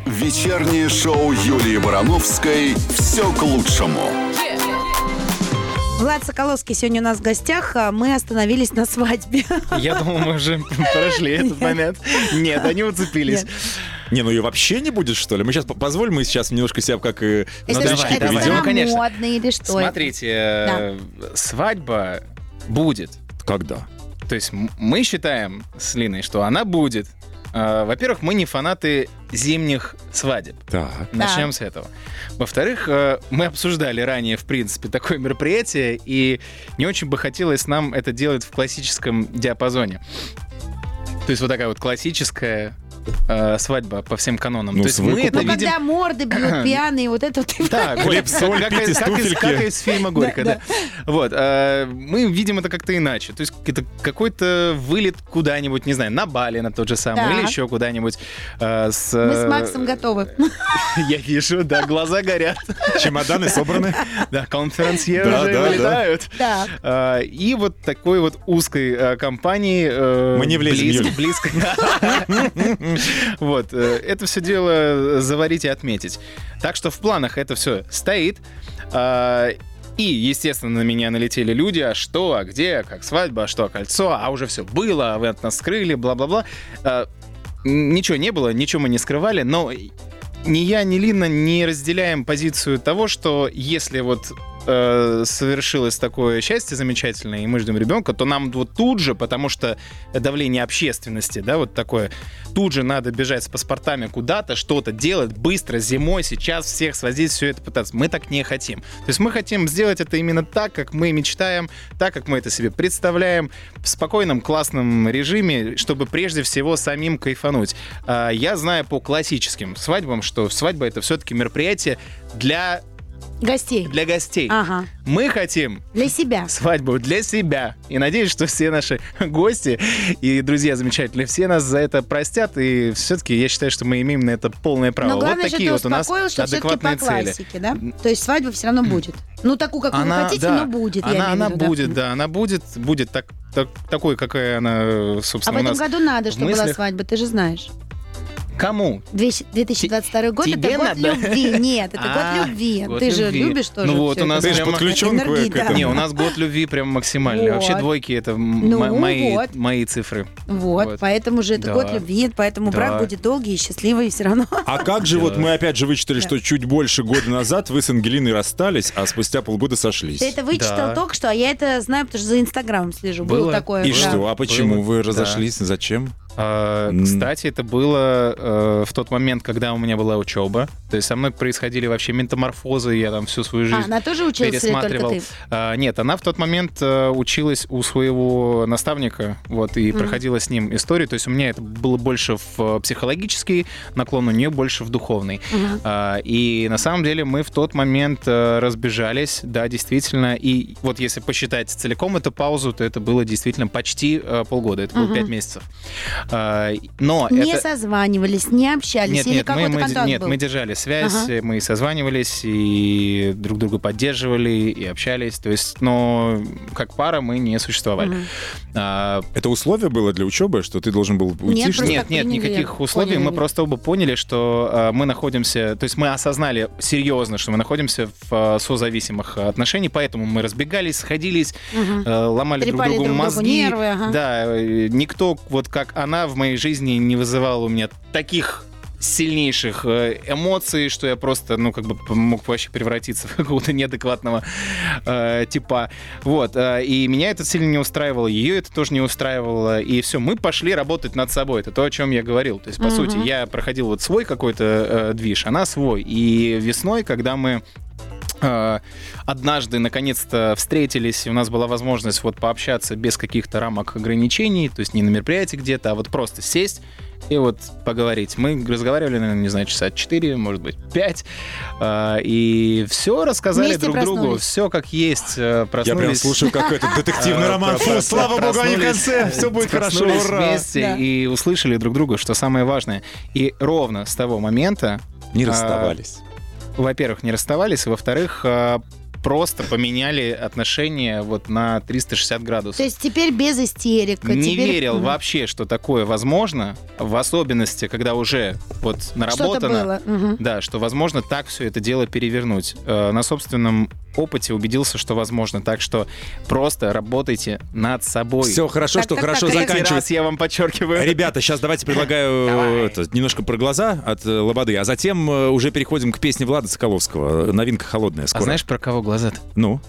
Speaker 1: Вечернее шоу Юлии Барановской «Все к лучшему».
Speaker 2: Влад Соколовский сегодня у нас в гостях. а Мы остановились на свадьбе.
Speaker 4: Я думал, мы уже прошли этот момент. Нет, они уцепились.
Speaker 3: Не, ну ее вообще не будет, что ли? Мы сейчас позволим, мы сейчас немножко себя как э,
Speaker 2: Это,
Speaker 4: давай,
Speaker 3: новички
Speaker 2: это
Speaker 4: давай.
Speaker 3: поведем.
Speaker 4: Ну, конечно.
Speaker 2: модно или что? это?
Speaker 4: Смотрите, э, свадьба будет.
Speaker 3: Когда?
Speaker 4: То есть м- мы считаем с Линой, что она будет. Э, Во-первых, мы не фанаты зимних свадеб.
Speaker 3: Так.
Speaker 4: Начнем с этого. Во-вторых, э, мы обсуждали ранее, в принципе, такое мероприятие, и не очень бы хотелось нам это делать в классическом диапазоне. То есть вот такая вот классическая э, свадьба по всем канонам.
Speaker 3: Ну,
Speaker 4: То есть мы это
Speaker 2: Ну,
Speaker 4: видим...
Speaker 2: когда морды бьют пьяные, вот это вот.
Speaker 4: Да,
Speaker 3: Хлеб, соль,
Speaker 4: как,
Speaker 3: пить из
Speaker 4: как из,
Speaker 3: туфельки.
Speaker 4: как из фильма «Горько»,
Speaker 2: Да,
Speaker 4: да. Вот, э, мы видим это как-то иначе. То есть это какой-то вылет куда-нибудь, не знаю, на Бали на тот же самый, или еще куда-нибудь. э, с,
Speaker 2: Мы с
Speaker 4: э,
Speaker 2: Максом готовы.
Speaker 4: Я вижу, да, глаза горят.
Speaker 3: Чемоданы собраны.
Speaker 4: Да, конферансье
Speaker 3: Да,
Speaker 4: уже
Speaker 3: да,
Speaker 4: вылетают.
Speaker 2: Так.
Speaker 4: А, И вот такой вот узкой э, компании... э,
Speaker 3: Мы не влезем,
Speaker 4: близ-. Близко. Вот. э, Это все дело заварить и отметить. Так что в планах это все стоит. А, И, естественно, на меня налетели люди, а что, а где, как свадьба, а что, кольцо, а уже все было, а вы от нас скрыли, бла-бла-бла. А, Ничего не было, ничего мы не скрывали, но ни я, ни Лина не разделяем позицию того, что если вот э, совершилось такое счастье замечательное, и мы ждем ребенка, то нам вот тут же, потому что давление общественности, да, вот такое, тут же надо бежать с паспортами куда-то, что-то делать быстро, зимой, сейчас всех свозить, все это пытаться. Мы так не хотим. То есть мы хотим сделать это именно так, как мы мечтаем, так, как мы это себе представляем, в спокойном, классном режиме, чтобы прежде всего самим кайфануть. А, Я знаю по классическим свадьбам, что свадьба это все-таки мероприятие для,
Speaker 2: Гостей.
Speaker 4: для гостей.
Speaker 2: Ага.
Speaker 4: Мы хотим
Speaker 2: Для себя.
Speaker 4: свадьбу для себя. И надеюсь, что все наши гости и друзья замечательные, все нас за это простят. И все-таки я считаю, что мы имеем на это полное право.
Speaker 2: Но главное,
Speaker 4: вот такие
Speaker 2: ты
Speaker 4: вот у нас
Speaker 2: что по
Speaker 4: адекватные цели.
Speaker 2: классике, да? То есть свадьба все равно будет. Ну, такую, как вы хотите,
Speaker 4: да,
Speaker 2: но будет, я
Speaker 4: Она,
Speaker 2: в
Speaker 4: она
Speaker 2: виду, да.
Speaker 4: будет, да. она будет, будет так, так- такой, какая она,
Speaker 2: А
Speaker 4: собственно,
Speaker 2: в
Speaker 4: у
Speaker 2: этом году надо,
Speaker 4: в
Speaker 2: чтобы была
Speaker 4: мыслях.
Speaker 2: свадьба, ты же знаешь.
Speaker 4: Кому?
Speaker 2: 2022 год
Speaker 4: Тебе
Speaker 2: это год
Speaker 4: надо?
Speaker 2: любви. Нет, это
Speaker 4: А,
Speaker 2: год любви.
Speaker 4: год
Speaker 2: Ты же
Speaker 4: любви.
Speaker 2: любишь тоже.
Speaker 4: Ну вот, у нас.
Speaker 3: Ты же
Speaker 4: прямо-
Speaker 3: подключен к,
Speaker 2: Энергии,
Speaker 3: к
Speaker 2: да.
Speaker 3: этому.
Speaker 4: Не, у нас год любви прям максимальный.
Speaker 2: Вот.
Speaker 4: Вообще двойки это
Speaker 2: Ну
Speaker 4: мо- мои,
Speaker 2: вот.
Speaker 4: мои цифры.
Speaker 2: Вот,
Speaker 4: Вот.
Speaker 2: поэтому же это
Speaker 4: Да.
Speaker 2: год любви, поэтому
Speaker 4: Да.
Speaker 2: брак будет долгий и счастливый все равно.
Speaker 3: А как же вот
Speaker 4: Да.
Speaker 3: мы опять же вычитали,
Speaker 2: Да.
Speaker 3: что чуть больше года назад вы с Ангелиной расстались, а спустя полгода сошлись.
Speaker 2: Ты это вычитал
Speaker 4: Да.
Speaker 2: только что, а я это знаю, потому что за Инстаграмом слежу. Было,
Speaker 4: Было.
Speaker 2: такое.
Speaker 3: И
Speaker 2: да.
Speaker 3: что? А почему
Speaker 4: Было.
Speaker 3: вы
Speaker 4: Да.
Speaker 3: разошлись? Зачем?
Speaker 4: А. Кстати, это было э, в тот момент, когда у меня была учеба. То есть со мной происходили вообще метаморфозы, я там всю свою
Speaker 2: А,
Speaker 4: жизнь
Speaker 2: она тоже училась или
Speaker 4: пересматривал.
Speaker 2: ты?
Speaker 4: А, нет, она в тот момент э, училась у своего наставника, вот, и
Speaker 2: Мгм.
Speaker 4: проходила с ним историю. То есть у меня это было больше в э, психологический наклон, у нее больше в духовный. А, И на самом деле мы в тот момент разбежались, да, действительно. И вот если посчитать целиком эту паузу, то это было действительно почти полгода, это было
Speaker 2: Мгм.
Speaker 4: пять месяцев. А, Но
Speaker 2: Не
Speaker 4: это...
Speaker 2: созванивались, не общались,
Speaker 4: Нет,
Speaker 2: или
Speaker 4: нет, мы,
Speaker 2: какой-то
Speaker 4: мы,
Speaker 2: контакт
Speaker 4: нет,
Speaker 2: был?
Speaker 4: мы держали связь,
Speaker 2: Ага.
Speaker 4: мы созванивались и друг друга поддерживали и общались. То есть, но как пара мы не существовали. А,
Speaker 3: Это условие было для учебы, что ты должен был уйти?
Speaker 2: Нет,
Speaker 3: что
Speaker 4: Нет, нет,
Speaker 2: приняли,
Speaker 4: никаких условий.
Speaker 2: поняли.
Speaker 4: Мы просто оба поняли, что э, мы находимся, то есть мы осознали серьезно, что мы находимся в созависимых отношениях, поэтому мы разбегались, сходились, э, ломали друг
Speaker 2: Трепали
Speaker 4: другу
Speaker 2: друг другу
Speaker 4: мозги.
Speaker 2: нервы, ага.
Speaker 4: Да, никто вот как она в моей жизни не вызывал у меня таких сильнейших э, эмоций, что я просто, ну, как бы мог вообще превратиться в какого-то неадекватного э, типа. Вот. э, и меня это сильно не устраивало, ее это тоже не устраивало. И все, мы пошли работать над собой. Это то, о чем я говорил. То есть, по
Speaker 2: Мгм.
Speaker 4: сути, я проходил вот свой какой-то э, движ, она свой. И весной, когда мы однажды наконец-то встретились, и у нас была возможность вот пообщаться без каких-то рамок ограничений, то есть не на мероприятии где-то, а вот просто сесть и вот поговорить. Мы разговаривали, наверное, не знаю, часа 4, может быть, 5, и все рассказали
Speaker 2: Вместе
Speaker 4: друг другу,
Speaker 2: проснулись.
Speaker 4: все как есть, э,
Speaker 3: Я
Speaker 4: проснулись.
Speaker 3: прям слушаю, как этот детективный
Speaker 4: Э,
Speaker 3: роман. Фу, слава богу, они в
Speaker 4: проснулись,
Speaker 3: конце. Все будет хорошо,
Speaker 4: проснулись
Speaker 3: ура.
Speaker 4: вместе
Speaker 2: Да.
Speaker 4: и услышали друг друга, что самое важное. И ровно с того момента
Speaker 3: Не
Speaker 4: А,
Speaker 3: расставались.
Speaker 4: Во-первых, не расставались, во-вторых, а, просто поменяли отношения вот на 360 градусов.
Speaker 2: То есть теперь без истерик.
Speaker 4: не
Speaker 2: теперь-
Speaker 4: верил вообще, что такое возможно, в особенности, когда уже вот
Speaker 2: Что-то
Speaker 4: наработано.
Speaker 2: было. Мгм.
Speaker 4: Да, что возможно так все это дело перевернуть. Э, На собственном опыте убедился, что возможно. Так что просто работайте над собой.
Speaker 3: Все хорошо,
Speaker 2: Так,
Speaker 3: что
Speaker 2: так,
Speaker 3: хорошо
Speaker 2: так,
Speaker 3: заканчивается.
Speaker 4: раз я вам подчеркиваю.
Speaker 3: Ребята, сейчас давайте предлагаю
Speaker 4: Давай.
Speaker 3: это, немножко про глаза от э, Лободы, а затем э, уже переходим к песне Влада Соколовского. Э, Новинка холодная
Speaker 4: А
Speaker 3: скоро.
Speaker 4: знаешь, про кого глаза-то?
Speaker 3: Ну?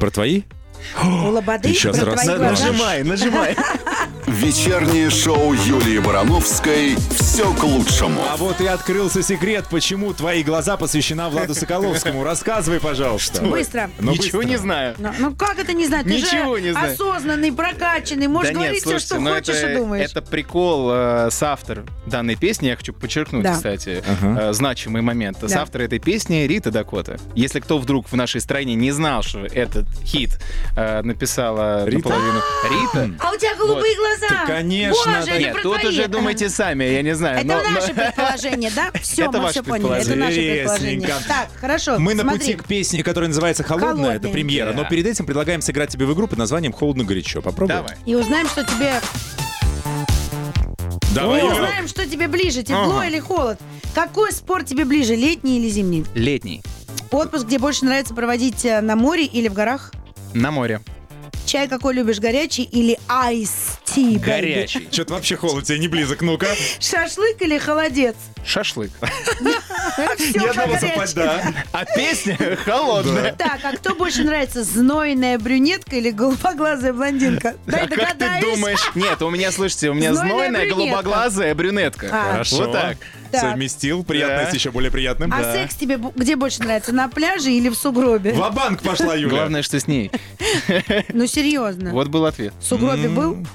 Speaker 3: Про твои?
Speaker 2: У Лободы про
Speaker 3: раз-
Speaker 2: твои
Speaker 3: на-
Speaker 2: глаза.
Speaker 4: Нажимай, нажимай.
Speaker 1: Вечернее шоу Юлии Барановской «Все к лучшему».
Speaker 3: А вот и открылся секрет, почему твои глаза посвящена Владу Соколовскому. Рассказывай, пожалуйста.
Speaker 2: Быстро.
Speaker 3: Ну,
Speaker 4: Ничего
Speaker 3: быстро.
Speaker 4: не знаю.
Speaker 2: Ну, ну как это не знаю? Ты
Speaker 4: Ничего
Speaker 2: же
Speaker 4: не знаю.
Speaker 2: осознанный, прокачанный, можешь
Speaker 4: да
Speaker 2: говорить
Speaker 4: нет,
Speaker 2: все,
Speaker 4: слушайте,
Speaker 2: что
Speaker 4: ну
Speaker 2: хочешь
Speaker 4: это,
Speaker 2: и думаешь.
Speaker 4: это прикол э, с автор данной песни, я хочу подчеркнуть,
Speaker 2: Да.
Speaker 4: кстати,
Speaker 3: Ага.
Speaker 4: э, значимый момент. С
Speaker 2: Да.
Speaker 4: автор этой песни Рита Дакота. Если кто вдруг в нашей стране не знал, что этот хит э, написала
Speaker 3: Рита?
Speaker 4: наполовину Рита,
Speaker 2: А у тебя голубые глаза.
Speaker 3: Так, конечно,
Speaker 2: Боже,
Speaker 3: да.
Speaker 4: нет,
Speaker 2: про
Speaker 4: тут
Speaker 2: твои.
Speaker 4: уже думайте сами, я не знаю.
Speaker 2: Это
Speaker 4: но- но-
Speaker 2: наше предположение, да? Все,
Speaker 4: Это
Speaker 2: мы
Speaker 4: ваше
Speaker 2: все поняли. Это наше предположение. Так, хорошо.
Speaker 3: Мы на
Speaker 2: смотри.
Speaker 3: пути к песне, которая называется «Холодная».
Speaker 2: «Холодная».
Speaker 3: Это премьера.
Speaker 4: Да.
Speaker 3: Но перед этим предлагаем сыграть тебе в игру под названием «Холодно-горячо». Попробуем?
Speaker 4: Давай.
Speaker 2: И узнаем, что тебе...
Speaker 3: Давай, Юля.
Speaker 2: узнаем, что тебе ближе, тепло
Speaker 4: Ага.
Speaker 2: или холод. Какой спорт тебе ближе, летний или зимний?
Speaker 4: Летний.
Speaker 2: Отпуск, где больше нравится проводить э, на море или в горах?
Speaker 4: На море.
Speaker 2: Чай какой любишь, горячий или айс ти?
Speaker 4: Горячий.
Speaker 3: Что-то вообще холод тебе не близок, ну-ка.
Speaker 2: Шашлык или холодец?
Speaker 4: Шашлык.
Speaker 3: Ни одного совпадения, да.
Speaker 4: А песня холодная.
Speaker 2: Так, а кто больше нравится, знойная брюнетка или голубоглазая блондинка? Дай
Speaker 4: А как ты думаешь? Нет, у меня, слушайте, у меня
Speaker 2: Знойная
Speaker 4: голубоглазая брюнетка.
Speaker 2: А.
Speaker 3: Хорошо.
Speaker 4: Вот так.
Speaker 2: Так.
Speaker 3: Совместил. Приятное
Speaker 4: Да.
Speaker 3: с еще более приятным.
Speaker 2: А секс тебе где больше нравится, на пляже или в сугробе?
Speaker 3: Ва-банк пошла, Юля.
Speaker 4: Главное, что с ней.
Speaker 2: Ну, серьезно.
Speaker 4: Вот был ответ.
Speaker 2: В сугробе был?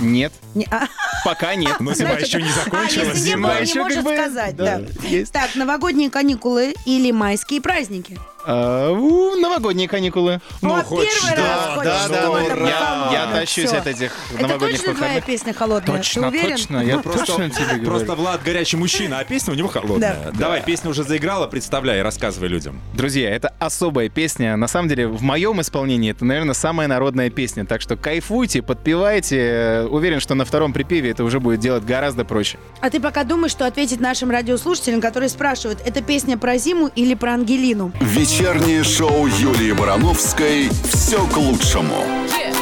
Speaker 4: Нет,
Speaker 2: Не- а,
Speaker 4: пока нет.
Speaker 3: Но зима
Speaker 2: значит,
Speaker 3: еще не
Speaker 2: А,
Speaker 3: закончилась.
Speaker 2: если не было, не
Speaker 4: еще
Speaker 2: может
Speaker 4: как бы,
Speaker 2: сказать,
Speaker 4: да,
Speaker 2: да. Так, новогодние каникулы или майские праздники?
Speaker 4: А, у, новогодние каникулы.
Speaker 3: Ну, хоть
Speaker 2: первый
Speaker 3: что,
Speaker 2: раз хоть
Speaker 4: да, да,
Speaker 2: что-то
Speaker 4: ну, я, я тащусь
Speaker 2: Всё.
Speaker 4: от этих
Speaker 2: Это
Speaker 4: новогодних
Speaker 2: точно твоя
Speaker 4: выходных.
Speaker 2: песня холодная?
Speaker 4: Точно,
Speaker 2: уверен?
Speaker 4: точно. Я
Speaker 3: Просто,
Speaker 4: точно тебе говорю.
Speaker 3: просто Влад горячий мужчина, а песня у него холодная.
Speaker 2: Да.
Speaker 3: Давай, песня уже заиграла, представляй, рассказывай людям.
Speaker 4: Друзья, это особая песня. На самом деле, в моем исполнении это, наверное, самая народная песня. Так что кайфуйте, подпевайте. Уверен, что на втором припеве это уже будет делать гораздо проще.
Speaker 2: А ты пока думаешь, что ответить нашим радиослушателям, которые спрашивают, это песня про зиму или про Ангелину?
Speaker 1: Вечернее шоу Юлии Барановской «Все к лучшему».
Speaker 2: Так,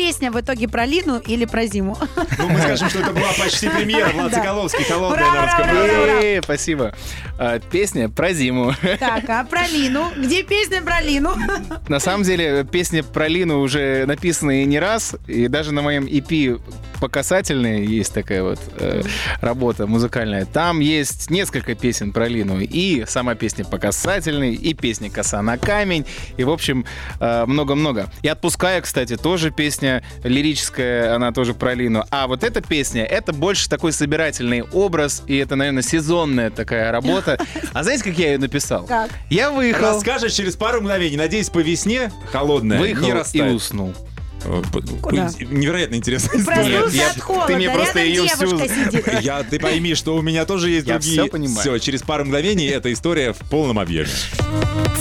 Speaker 2: песня в итоге про Лину или про зиму?
Speaker 3: Ну, мы скажем, что это была почти премьера. Влад. Соколовский, холодная
Speaker 2: Браво,
Speaker 3: на русском
Speaker 2: браво,
Speaker 3: радио.
Speaker 2: браво.
Speaker 4: Э, Спасибо. А, Песня про зиму.
Speaker 2: Так, а про Лину? Где песня про Лину?
Speaker 4: На самом деле, песня про Лину уже написана и не раз, и даже на моем EP по касательной есть такая вот э, работа музыкальная. Там есть несколько песен про Лину. И сама песня по касательной, и песня «Коса на камень», и, в общем, э, много-много. И «Отпускаю», кстати, тоже песня лирическая, она тоже про Лину. А вот эта песня, это больше такой собирательный образ, и это, наверное, сезонная такая работа. А знаете, как я ее написал?
Speaker 2: Как?
Speaker 4: Я выехал,
Speaker 3: Расскажешь через пару мгновений. Надеюсь, по весне холодная не
Speaker 4: выехал и
Speaker 3: растает.
Speaker 4: уснул.
Speaker 3: Э, п-
Speaker 2: Куда?
Speaker 3: Невероятно интересная история.
Speaker 2: Проснулся
Speaker 4: я-
Speaker 2: от холода,
Speaker 4: ты мне
Speaker 2: рядом
Speaker 4: просто её всю-
Speaker 2: сидит.
Speaker 3: Я, ты пойми, что у меня тоже есть
Speaker 4: Я
Speaker 3: другие.
Speaker 4: всё понимаю.
Speaker 3: Все, через пару мгновений эта история в полном объеме.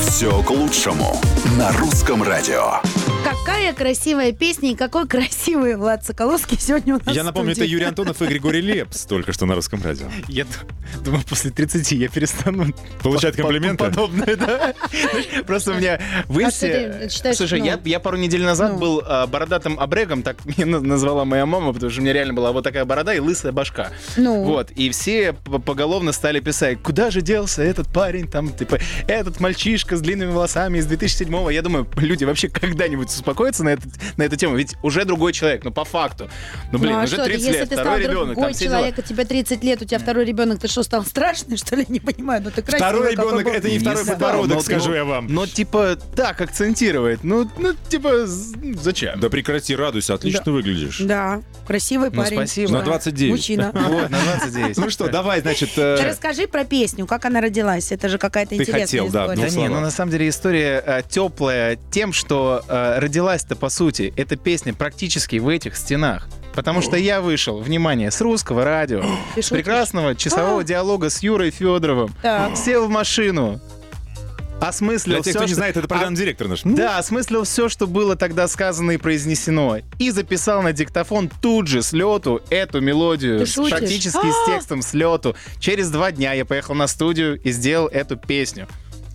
Speaker 1: Все к лучшему на русском радио.
Speaker 2: Какая красивая песня и какой красивый Влад Соколовский сегодня у нас
Speaker 3: Я напомню, это. Юрий Антонов и Григорий Лепс только что на русском радио.
Speaker 4: Я думаю, после 30 я перестану
Speaker 3: Получать
Speaker 4: по- по-
Speaker 3: комплименты?
Speaker 4: Подобное, да. Просто у меня в
Speaker 2: А
Speaker 4: Инсте... Слушай,
Speaker 2: ну?
Speaker 4: я, пару недель назад
Speaker 2: Ну.
Speaker 4: был а, бородатым обрегом, так меня на- назвала моя мама, потому что у меня реально была вот такая борода и лысая башка.
Speaker 2: Ну.
Speaker 4: Вот, и все по- поголовно стали писать, куда же делся этот парень, там, типа, этот мальчишка с длинными волосами из 2007-го. Я думаю, люди вообще когда-нибудь успокоятся на, этот, на эту тему, ведь уже другой человек, ну, по факту. Ну, блин,
Speaker 2: ну, а
Speaker 4: уже
Speaker 2: что ты,
Speaker 4: 30
Speaker 2: если
Speaker 4: лет,
Speaker 2: ты стал
Speaker 4: второй ребенок,
Speaker 2: другой
Speaker 4: все дела.
Speaker 2: человек, у тебя 30 лет, у тебя второй ребенок, ты что, стал страшный, что ли? Не понимаю, ну ты красивый.
Speaker 3: Второй ребенок
Speaker 2: был.
Speaker 3: это не
Speaker 4: Не
Speaker 3: второй
Speaker 4: знаю,
Speaker 3: подбородок,
Speaker 4: но-
Speaker 3: скажу
Speaker 4: но-
Speaker 3: я вам.
Speaker 4: Но типа так акцентировать, ну, ну типа зачем?
Speaker 3: Да прекрати, радуйся, отлично выглядишь.
Speaker 2: Да, красивый
Speaker 4: Ну,
Speaker 2: парень.
Speaker 4: спасибо.
Speaker 3: На 29.
Speaker 2: Мужчина.
Speaker 4: Вот, на 29.
Speaker 3: Ну что, давай, значит,
Speaker 2: Ты
Speaker 3: э,
Speaker 2: расскажи про песню, как она родилась. Это же какая-то
Speaker 3: Ты
Speaker 2: интересная
Speaker 3: хотел, да,
Speaker 2: история.
Speaker 3: ну,
Speaker 4: Да не, ну на самом деле история э, теплая тем, что э, родилась-то по сути эта песня практически в этих стенах. Потому что я вышел, внимание, с русского радио, с прекрасного часового
Speaker 2: А.
Speaker 4: диалога с Юрой Федоровым,
Speaker 2: Так.
Speaker 4: сел в машину, осмыслил
Speaker 3: для тех,
Speaker 4: всё,
Speaker 3: кто не знает, это программный директор наш.
Speaker 4: Да, осмыслил все, что было тогда сказано и произнесено. И записал на диктофон тут же с лету эту мелодию. Практически
Speaker 2: А!
Speaker 4: с текстом с лету. Через два дня я поехал на студию и сделал эту песню.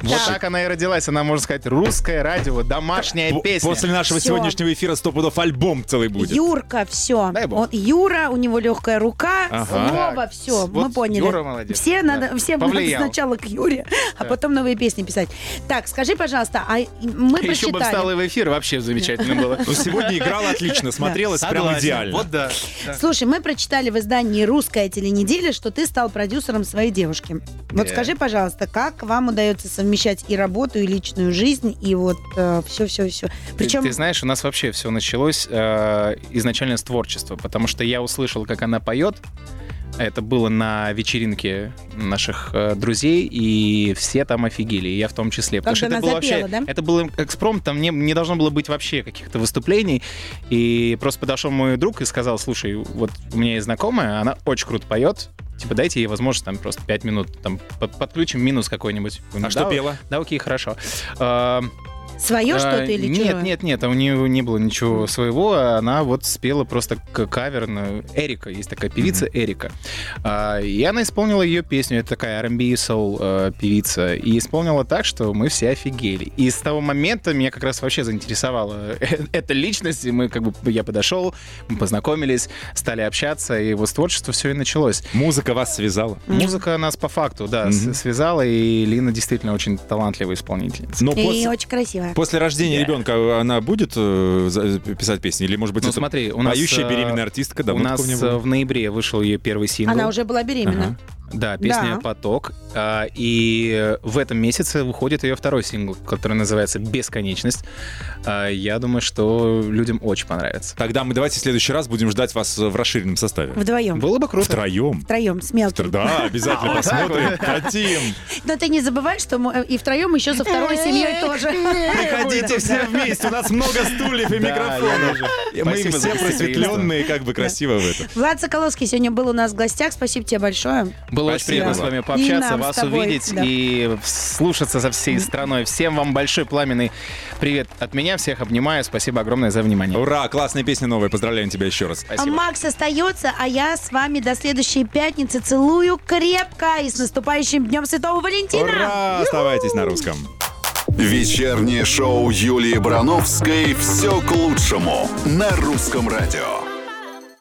Speaker 4: Вот
Speaker 2: Так.
Speaker 4: она и родилась. Она, можно сказать, русское радио, домашняя песня.
Speaker 3: После нашего
Speaker 2: Всё.
Speaker 3: сегодняшнего эфира сто пудов альбом целый будет.
Speaker 2: Юрка, все.
Speaker 4: Дай бог.
Speaker 2: Он, Юра, у него легкая рука.
Speaker 3: Ага.
Speaker 2: Вова,
Speaker 4: Так,
Speaker 2: все,
Speaker 4: вот
Speaker 2: мы поняли.
Speaker 4: Юра молодец.
Speaker 2: Все
Speaker 4: Да.
Speaker 2: надо, всем надо
Speaker 4: Повлиял.
Speaker 2: сначала к Юре, а
Speaker 4: Да.
Speaker 2: потом новые песни писать. Так, скажи, пожалуйста, а мы
Speaker 4: Еще бы
Speaker 2: прочитали.
Speaker 4: встал и в эфир, вообще замечательно было.
Speaker 3: Ну, сегодня играла отлично, смотрелась прям
Speaker 4: Согласен.
Speaker 3: идеально.
Speaker 4: Вот да. да.
Speaker 2: Слушай, мы прочитали в издании «Русская теленеделя», что ты стал продюсером своей девушки. Вот
Speaker 4: Да.
Speaker 2: скажи, пожалуйста, как вам удается совмещать и работу, и личную жизнь, и вот все-все-все.
Speaker 4: Ты-
Speaker 2: Причем...
Speaker 4: Ты, знаешь, у нас вообще все началось э, изначально с творчества, потому что я услышал, как она поет. Это было на вечеринке наших э, друзей, и все там офигели, и я в том числе. Потому
Speaker 2: Когда
Speaker 4: что это было
Speaker 2: запела,
Speaker 4: вообще,
Speaker 2: да?
Speaker 4: это был экспромт, там не, не должно было быть вообще каких-то выступлений. И просто подошел мой друг и сказал, слушай, вот у меня есть знакомая, она очень круто поет, Типа, дайте ей возможность там просто 5 минут, там, под- подключим минус какой-нибудь.
Speaker 3: А что
Speaker 4: Да,
Speaker 3: пела?
Speaker 4: Да, окей, хорошо. А,
Speaker 2: Свое
Speaker 4: а,
Speaker 2: что-то или
Speaker 4: Нет,
Speaker 2: чужое?
Speaker 4: нет, нет, у нее не было ничего своего, а она вот спела просто к- кавер на Эрика, есть такая певица Эрика. А, И она исполнила ее песню, это такая R&B soul э, певица, и исполнила так, что мы все офигели. И с того момента меня как раз вообще заинтересовала эта личность, и мы как бы, я подошел, мы познакомились, стали общаться, и вот с творчества все и началось.
Speaker 3: Музыка вас связала.
Speaker 4: Музыка нас по факту, да,
Speaker 3: Мгм.
Speaker 4: связала, и Лина действительно очень талантливая исполнительница.
Speaker 3: Но
Speaker 2: И
Speaker 3: после,
Speaker 2: очень красивая.
Speaker 3: после рождения
Speaker 4: Да.
Speaker 3: ребенка она будет э, за- писать песни? Или, может быть,
Speaker 4: Ну,
Speaker 3: это
Speaker 4: смотри, у нас,
Speaker 3: поющая
Speaker 4: э,
Speaker 3: беременная артистка?
Speaker 4: У
Speaker 3: Давно
Speaker 4: нас э, в ноябре вышел ее первый сингл.
Speaker 2: Она уже была беременна.
Speaker 3: Ага.
Speaker 4: Да, песня
Speaker 2: Да.
Speaker 4: «Поток». А, И в этом месяце выходит ее второй сингл, который называется «Бесконечность». А, Я думаю, что людям очень понравится.
Speaker 3: Тогда мы давайте в следующий раз будем ждать вас в расширенном составе.
Speaker 2: Вдвоем.
Speaker 4: Было бы круто.
Speaker 3: Втроем.
Speaker 2: Втроем, с мелким.
Speaker 3: Да, обязательно посмотрим. Хотим.
Speaker 2: Но ты не забывай, что мы и втроем еще со второй семьей тоже.
Speaker 3: Приходите все вместе, у нас много стульев и микрофонов. Мы все просветленные, как бы красиво в этом.
Speaker 2: Влад Соколовский сегодня был у нас в гостях. Спасибо тебе большое.
Speaker 4: Было очень
Speaker 3: Спасибо.
Speaker 4: приятно с вами пообщаться, вас
Speaker 2: тобой,
Speaker 4: увидеть
Speaker 2: да.
Speaker 4: и слушаться со всей страной. Всем вам большой пламенный привет от меня. Всех обнимаю. Спасибо огромное за внимание.
Speaker 3: Ура, классная песня новая, поздравляем тебя еще раз.
Speaker 2: А
Speaker 4: Спасибо.
Speaker 2: Макс остается, а я с вами до следующей пятницы целую крепко и с наступающим Днем Святого Валентина!
Speaker 3: Ура, оставайтесь на русском.
Speaker 1: Вечернее шоу Юлии Брановской «Все к лучшему» на русском радио.